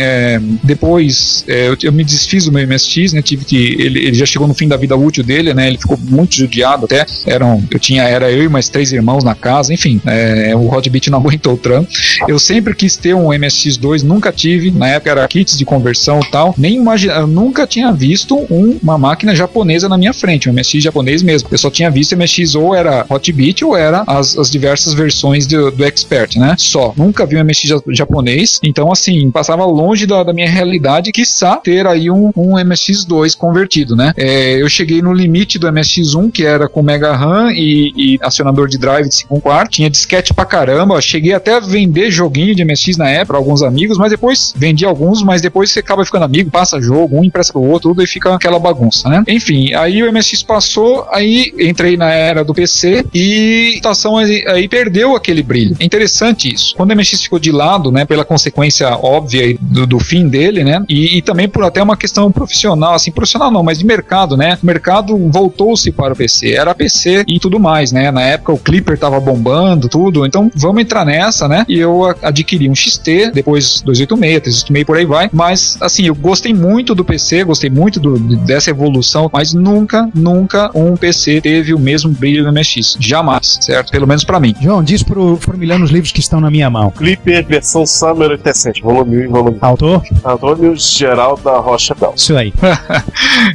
depois eu, eu me desfiz do meu MSX, né, tive que, ele, ele já chegou no fim da vida útil dele, né, ele ficou muito judiado até, eram, eu tinha, era eu e mais três irmãos na casa, enfim, é, o Hotbit não aguentou o trampo. Eu sempre quis ter um MSX2, nunca tive, na época era kits de conversão e tal, nem imagina, eu nunca tinha visto um- uma máquina japonesa na minha frente, um MSX japonês mesmo. Eu só tinha visto MSX ou era Hotbit ou era as, as diversas versões do, do Expert, né? Só. Nunca vi um MSX ja- japonês, então assim, passava longe da, da minha realidade, quiçá ter aí um, um MSX2 convertido, né? É, eu cheguei no limite do MSX1, que era com Mega RAM e, e acionador de drive de 5 quarto, tinha disquete pra caramba, cheguei até a vender joguinho de MSX na época pra alguns amigos, mas depois vendi alguns, mas depois você acaba ficando amigo, passa jogo, um empresta pro outro, tudo e fica aquela bagunça, né? Enfim, aí o MSX passou, aí entrei na era do PC e a situação aí, aí perdeu aquele brilho. É interessante isso. Quando o MSX ficou de lado, né, pela consequência óbvia do, do fim dele, né, e, e também por até uma questão profissional, assim, profissional não, mas de mercado, né, o mercado voltou-se para o PC, era PC e tudo mais, né, na época o Clipper tava bombando, tudo, então vamos entrar nessa, né, e eu adquiri um XT, depois 286, 386 por aí vai, mas assim, eu gostei muito do PC, gostei muito do- dessa evolução, mas nunca, nunca um PC teve o mesmo brilho do MSX, jamais, certo? Pelo menos pra mim. João, diz pro Formilhão os livros que estão na minha mão. Clipper versão Summer 87, volume 1 e volume Autor? Antônio Geraldo da Rocha Bel. Isso aí.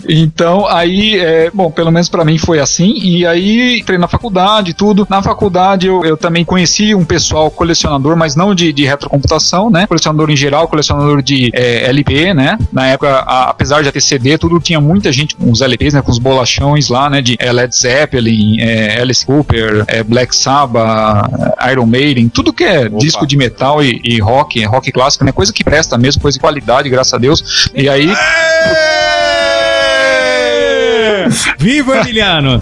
Então, aí, é, bom, pelo menos pra mim foi assim. E aí entrei na faculdade, tudo. Na faculdade eu, eu também conheci um pessoal colecionador, mas não de, de retrocomputação, né? Colecionador em geral, colecionador de é, LP, né? Na época, a- apesar de já ter CD, tudo tinha muita gente com os LPs, né? Com os bolachões lá, né? De é, Led Zeppelin, é, Alice Cooper, é, Black Sabbath, Iron Maiden, tudo que é disco de metal e, e rock, rock clássico, né? Coisa que presta mesmo, coisa de qualidade, graças a Deus. E aí. Viva Emiliano!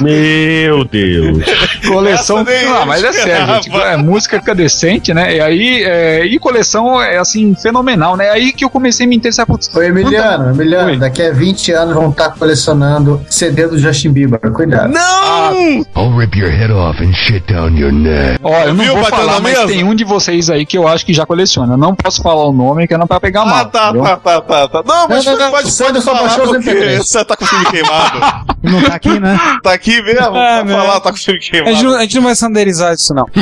Meu Deus. Coleção. Ah, mas é sério, gente. É, música fica decente, né? E aí, é, e coleção é assim, fenomenal, né? Aí que eu comecei a me interessar por. Ô, Emiliano, Emiliano, Oi. daqui a 20 anos vão estar colecionando CD do Justin Bieber. Cuidado. Não! I'll rip your head off and shit down your neck. Ó, eu não Viu, vou falar, mas mesa? tem um de vocês aí que eu acho que já coleciona. Eu não posso falar o nome, que é não pra pegar Ah, mal. tá, tá, tá, tá, tá. Não, mas Não, não, não, pode, o pode Sandro só os MP3. você tá com o filme queimado. Não tá aqui, né? Tá aqui mesmo? É, Pode né? falar, tá com o filme A gente, não, queimado. a gente não vai sanderizar isso, não.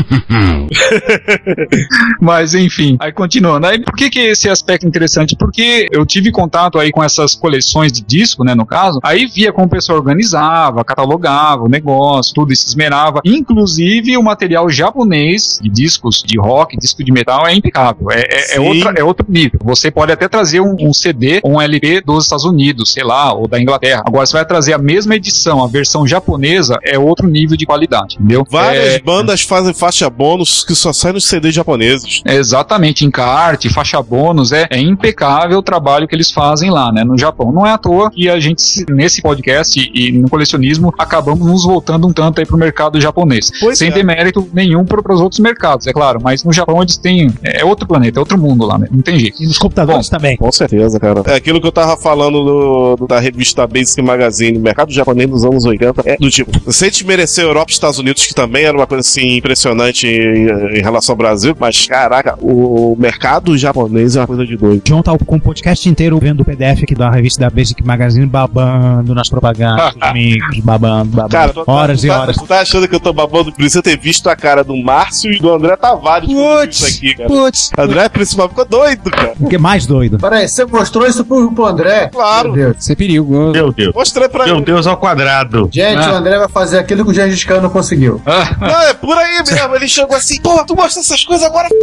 Mas enfim, aí continuando. Aí por que que esse aspecto é interessante? Porque eu tive contato aí com essas coleções de disco, né, no caso, aí via como o pessoal organizava, catalogava o negócio, tudo e se esmerava. Inclusive o material japonês de discos de rock, disco de metal é impecável. É, é, é outra, é outro nível. Você pode até trazer um, um CD ou um LP dos Estados Unidos, sei lá, ou da Inglaterra. Agora, você vai trazer a mesma edição, a versão japonesa, é outro nível de qualidade, entendeu? Várias É, bandas fazem faixa bônus que só saem nos CDs japoneses. é Exatamente, encarte, faixa bônus, é, é impecável o trabalho que eles fazem lá, né, no Japão. Não é à toa que a gente, se- nesse podcast e, no colecionismo, acabamos nos voltando um tanto aí pro mercado japonês. Pois sem é. demérito nenhum para os outros mercados, é claro, mas no Japão eles têm, é outro planeta, é outro mundo lá, né, não tem jeito. E nos computadores também. Com certeza, cara. É aquilo que eu tava falando do, do- da revista Basic Magazine, mercado japonês dos anos 80, é do tipo, sem desmerecer a Europa e Estados Unidos, que também era uma coisa assim impressionante em, em relação ao Brasil, mas caraca, o mercado japonês é uma coisa de doido. João tá com o podcast inteiro vendo o PDF aqui da revista da Basic Magazine, babando nas propagandas, os micros, babando, babando. Cara, tu, tá- horas tu e tá, horas. tu tá achando que eu tô babando por isso eu ter visto a cara do Márcio e do André Tavares isso aqui, cara. putz. André principal ficou doido, cara. O que é mais doido? Peraí, você mostrou isso pro, pro André? Claro. Meu Deus. Isso é perigoso. Meu Deus. Mostrei pra Meu ele. Deus ao quadrado. Gente, Ah. o André vai fazer aquilo que o Gengis Khan não conseguiu. Não, é por aí mesmo. Ele chegou assim, pô, tu mostra essas coisas agora, f***,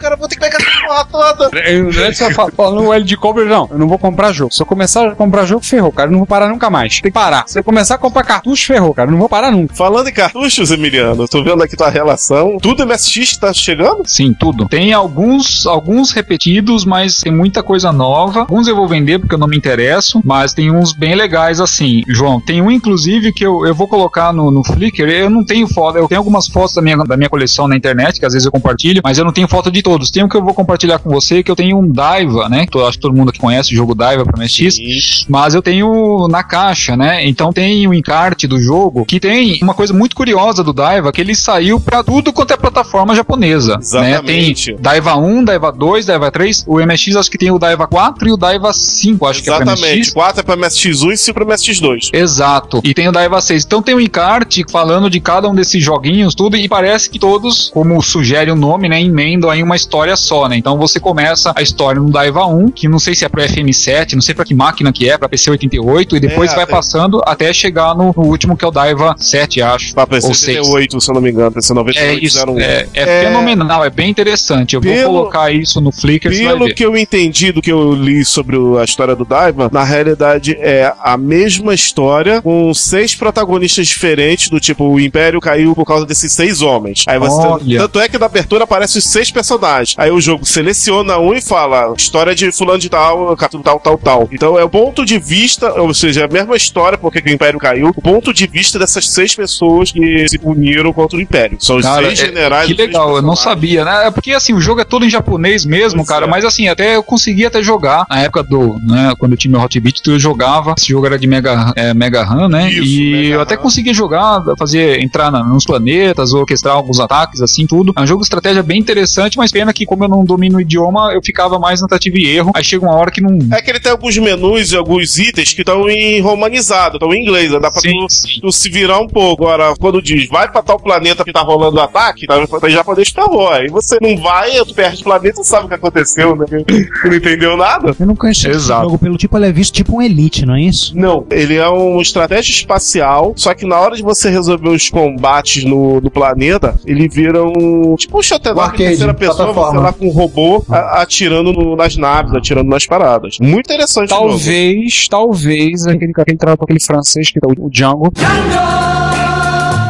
cara, vou ter que pegar essa porra toda. Eu, antes eu falo, falando o L de Cobra, não, eu não vou comprar jogo. Se eu começar a comprar jogo, ferrou, cara. Eu não vou parar nunca mais. Tem que parar. Se eu começar a comprar cartucho, ferrou, cara. Eu não vou parar nunca. Falando em cartuchos, Emiliano, eu tô vendo aqui tua relação. Tudo MSX tá chegando? Sim, tudo. Tem alguns, alguns repetidos, mas tem muita coisa nova. Alguns eu vou vender porque eu não me interesso, mas tem uns bem legais assim. João, Tem um, inclusive, que eu, eu vou colocar no, no Flickr. Eu não tenho foto, eu tenho algumas fotos da minha, da minha coleção na internet, que às vezes eu compartilho, mas eu não tenho foto de todos. Tem um que eu vou compartilhar com você, que eu tenho um Daiva, né? Que eu acho que todo mundo aqui conhece o jogo Daiva para MSX, mas eu tenho na caixa, né? Então tem o um encarte do jogo que tem uma coisa muito curiosa do Daiva, que ele saiu para tudo quanto é plataforma japonesa. Exatamente. Né? Tem Daiva 1, Daiva 2, Daiva 3. O MSX acho que tem o Daiva 4 e o Daiva 5, acho Exatamente. que é pra MSX. 4 é pra MSX1 e 5 pra MSX2. Exato. E tem o Daiva 6. Então tem um encarte falando de cada um desses joguinhos, tudo, e parece que todos, como sugere o nome, né, emendam aí uma história só, né? Então você começa a história no Daiva 1, que não sei se é pro FM7, não sei pra que máquina que é, pra PC88, e depois É, vai tem- passando até chegar no, no último, que é o Daiva 7, acho. Pra PC Ou 6. 78, se eu não me engano, PC É 9801. isso, é, é É- fenomenal, é bem interessante. Eu Pelo- vou colocar isso no Flickr, Pelo que eu entendi do que eu li sobre o- a história do Daiva, na realidade é a mesma história com seis protagonistas diferentes, do tipo, o Império caiu por causa desses seis homens. Aí você. Olha. Tanto é que na abertura aparecem os seis personagens. Aí o jogo seleciona um e fala: história de fulano de tal, capítulo tal, tal, tal. Então é o ponto de vista, ou seja, é a mesma história porque que o Império caiu, o ponto de vista dessas seis pessoas que se uniram contra o Império. São os Cara, seis é- generais. que legal, eu não sabia, né? É porque assim, o jogo é todo em japonês mesmo, Pois cara, é. mas assim, até eu consegui até jogar na época do, né, quando eu tinha meu Hotbit, eu jogava, esse jogo era de Mega, é, Mega RAM, né? Isso, e Mega eu até RAM. conseguia jogar, fazer, entrar na- nos planetas, orquestrar alguns ataques, assim, tudo. É um jogo de estratégia bem interessante, mas pena que como eu não domino o idioma, eu ficava mais na tentativa e erro, aí chega uma hora que não... É que ele tem alguns menus e alguns itens que estão em romanizado, estão em inglês, né? dá pra Sim, tu, sim. tu se virar um pouco. Agora, quando diz, vai pra tal planeta que tá rolando o ataque, tá, tá em japonês ferrou. Aí você não vai, tu perde o planeta, tu sabe o que aconteceu, né? Tu não entendeu nada. Eu não conheço esse Exato. jogo pelo tipo, ele é visto tipo um Elite, não é isso? Não, ele é um estratégia espacial, só que na hora de você resolver os combates no, no planeta, ele vira um. Tipo um shotgun Um em terceira pessoa, você lá com um robô a- atirando no- nas naves, atirando nas paradas. Muito interessante. Talvez, talvez, aquele, aquele, tra- aquele francês que tá o Django.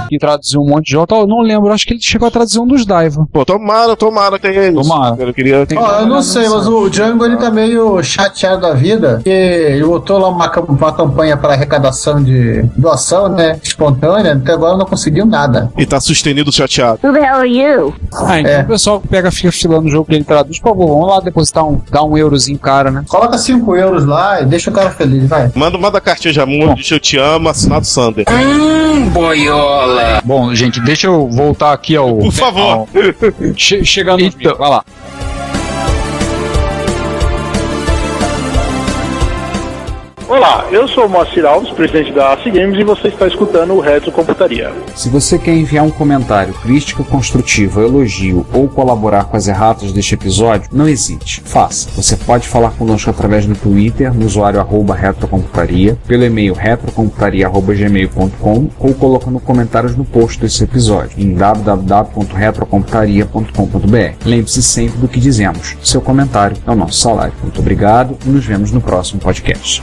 Que traduziu um monte de jogos. Eu não lembro, acho que ele chegou a traduzir um dos Daiva. Pô, tomara, tomara que tenha isso. Tomara. Eu queria. Ó, eu não sei, mas o Django ele tá meio chateado da vida, porque ele botou lá uma, uma campanha para arrecadação de doação, né? Espontânea, até agora não conseguiu nada. E tá sustenido chateado. Who the hell are you? Ah, então É. o pessoal que pega, fica filando o jogo que ele traduz, por favor, vamos lá depositar um, dar um eurozinho cara, né? Coloca 5 euros lá e deixa o cara feliz, vai. Manda, manda a cartinha de amor, diz eu te amo, assinado Sander. Bom, gente, deixa eu voltar aqui ao... Por favor. ao- Che chegando no Então- vai lá. Olá, eu sou o Moacir Alves, presidente da AC Games, e você está escutando o Retro Computaria. Se você quer enviar um comentário, crítica construtiva, elogio ou colaborar com as erratas deste episódio, não hesite, faça. Você pode falar conosco através do Twitter, no usuário arroba retrocomputaria, pelo e-mail retrocomputaria.gmail.com ou colocando comentários no post desse episódio em www.retrocomputaria.com.br. Lembre-se sempre do que dizemos. Seu comentário é o nosso salário. Muito obrigado e nos vemos no próximo podcast.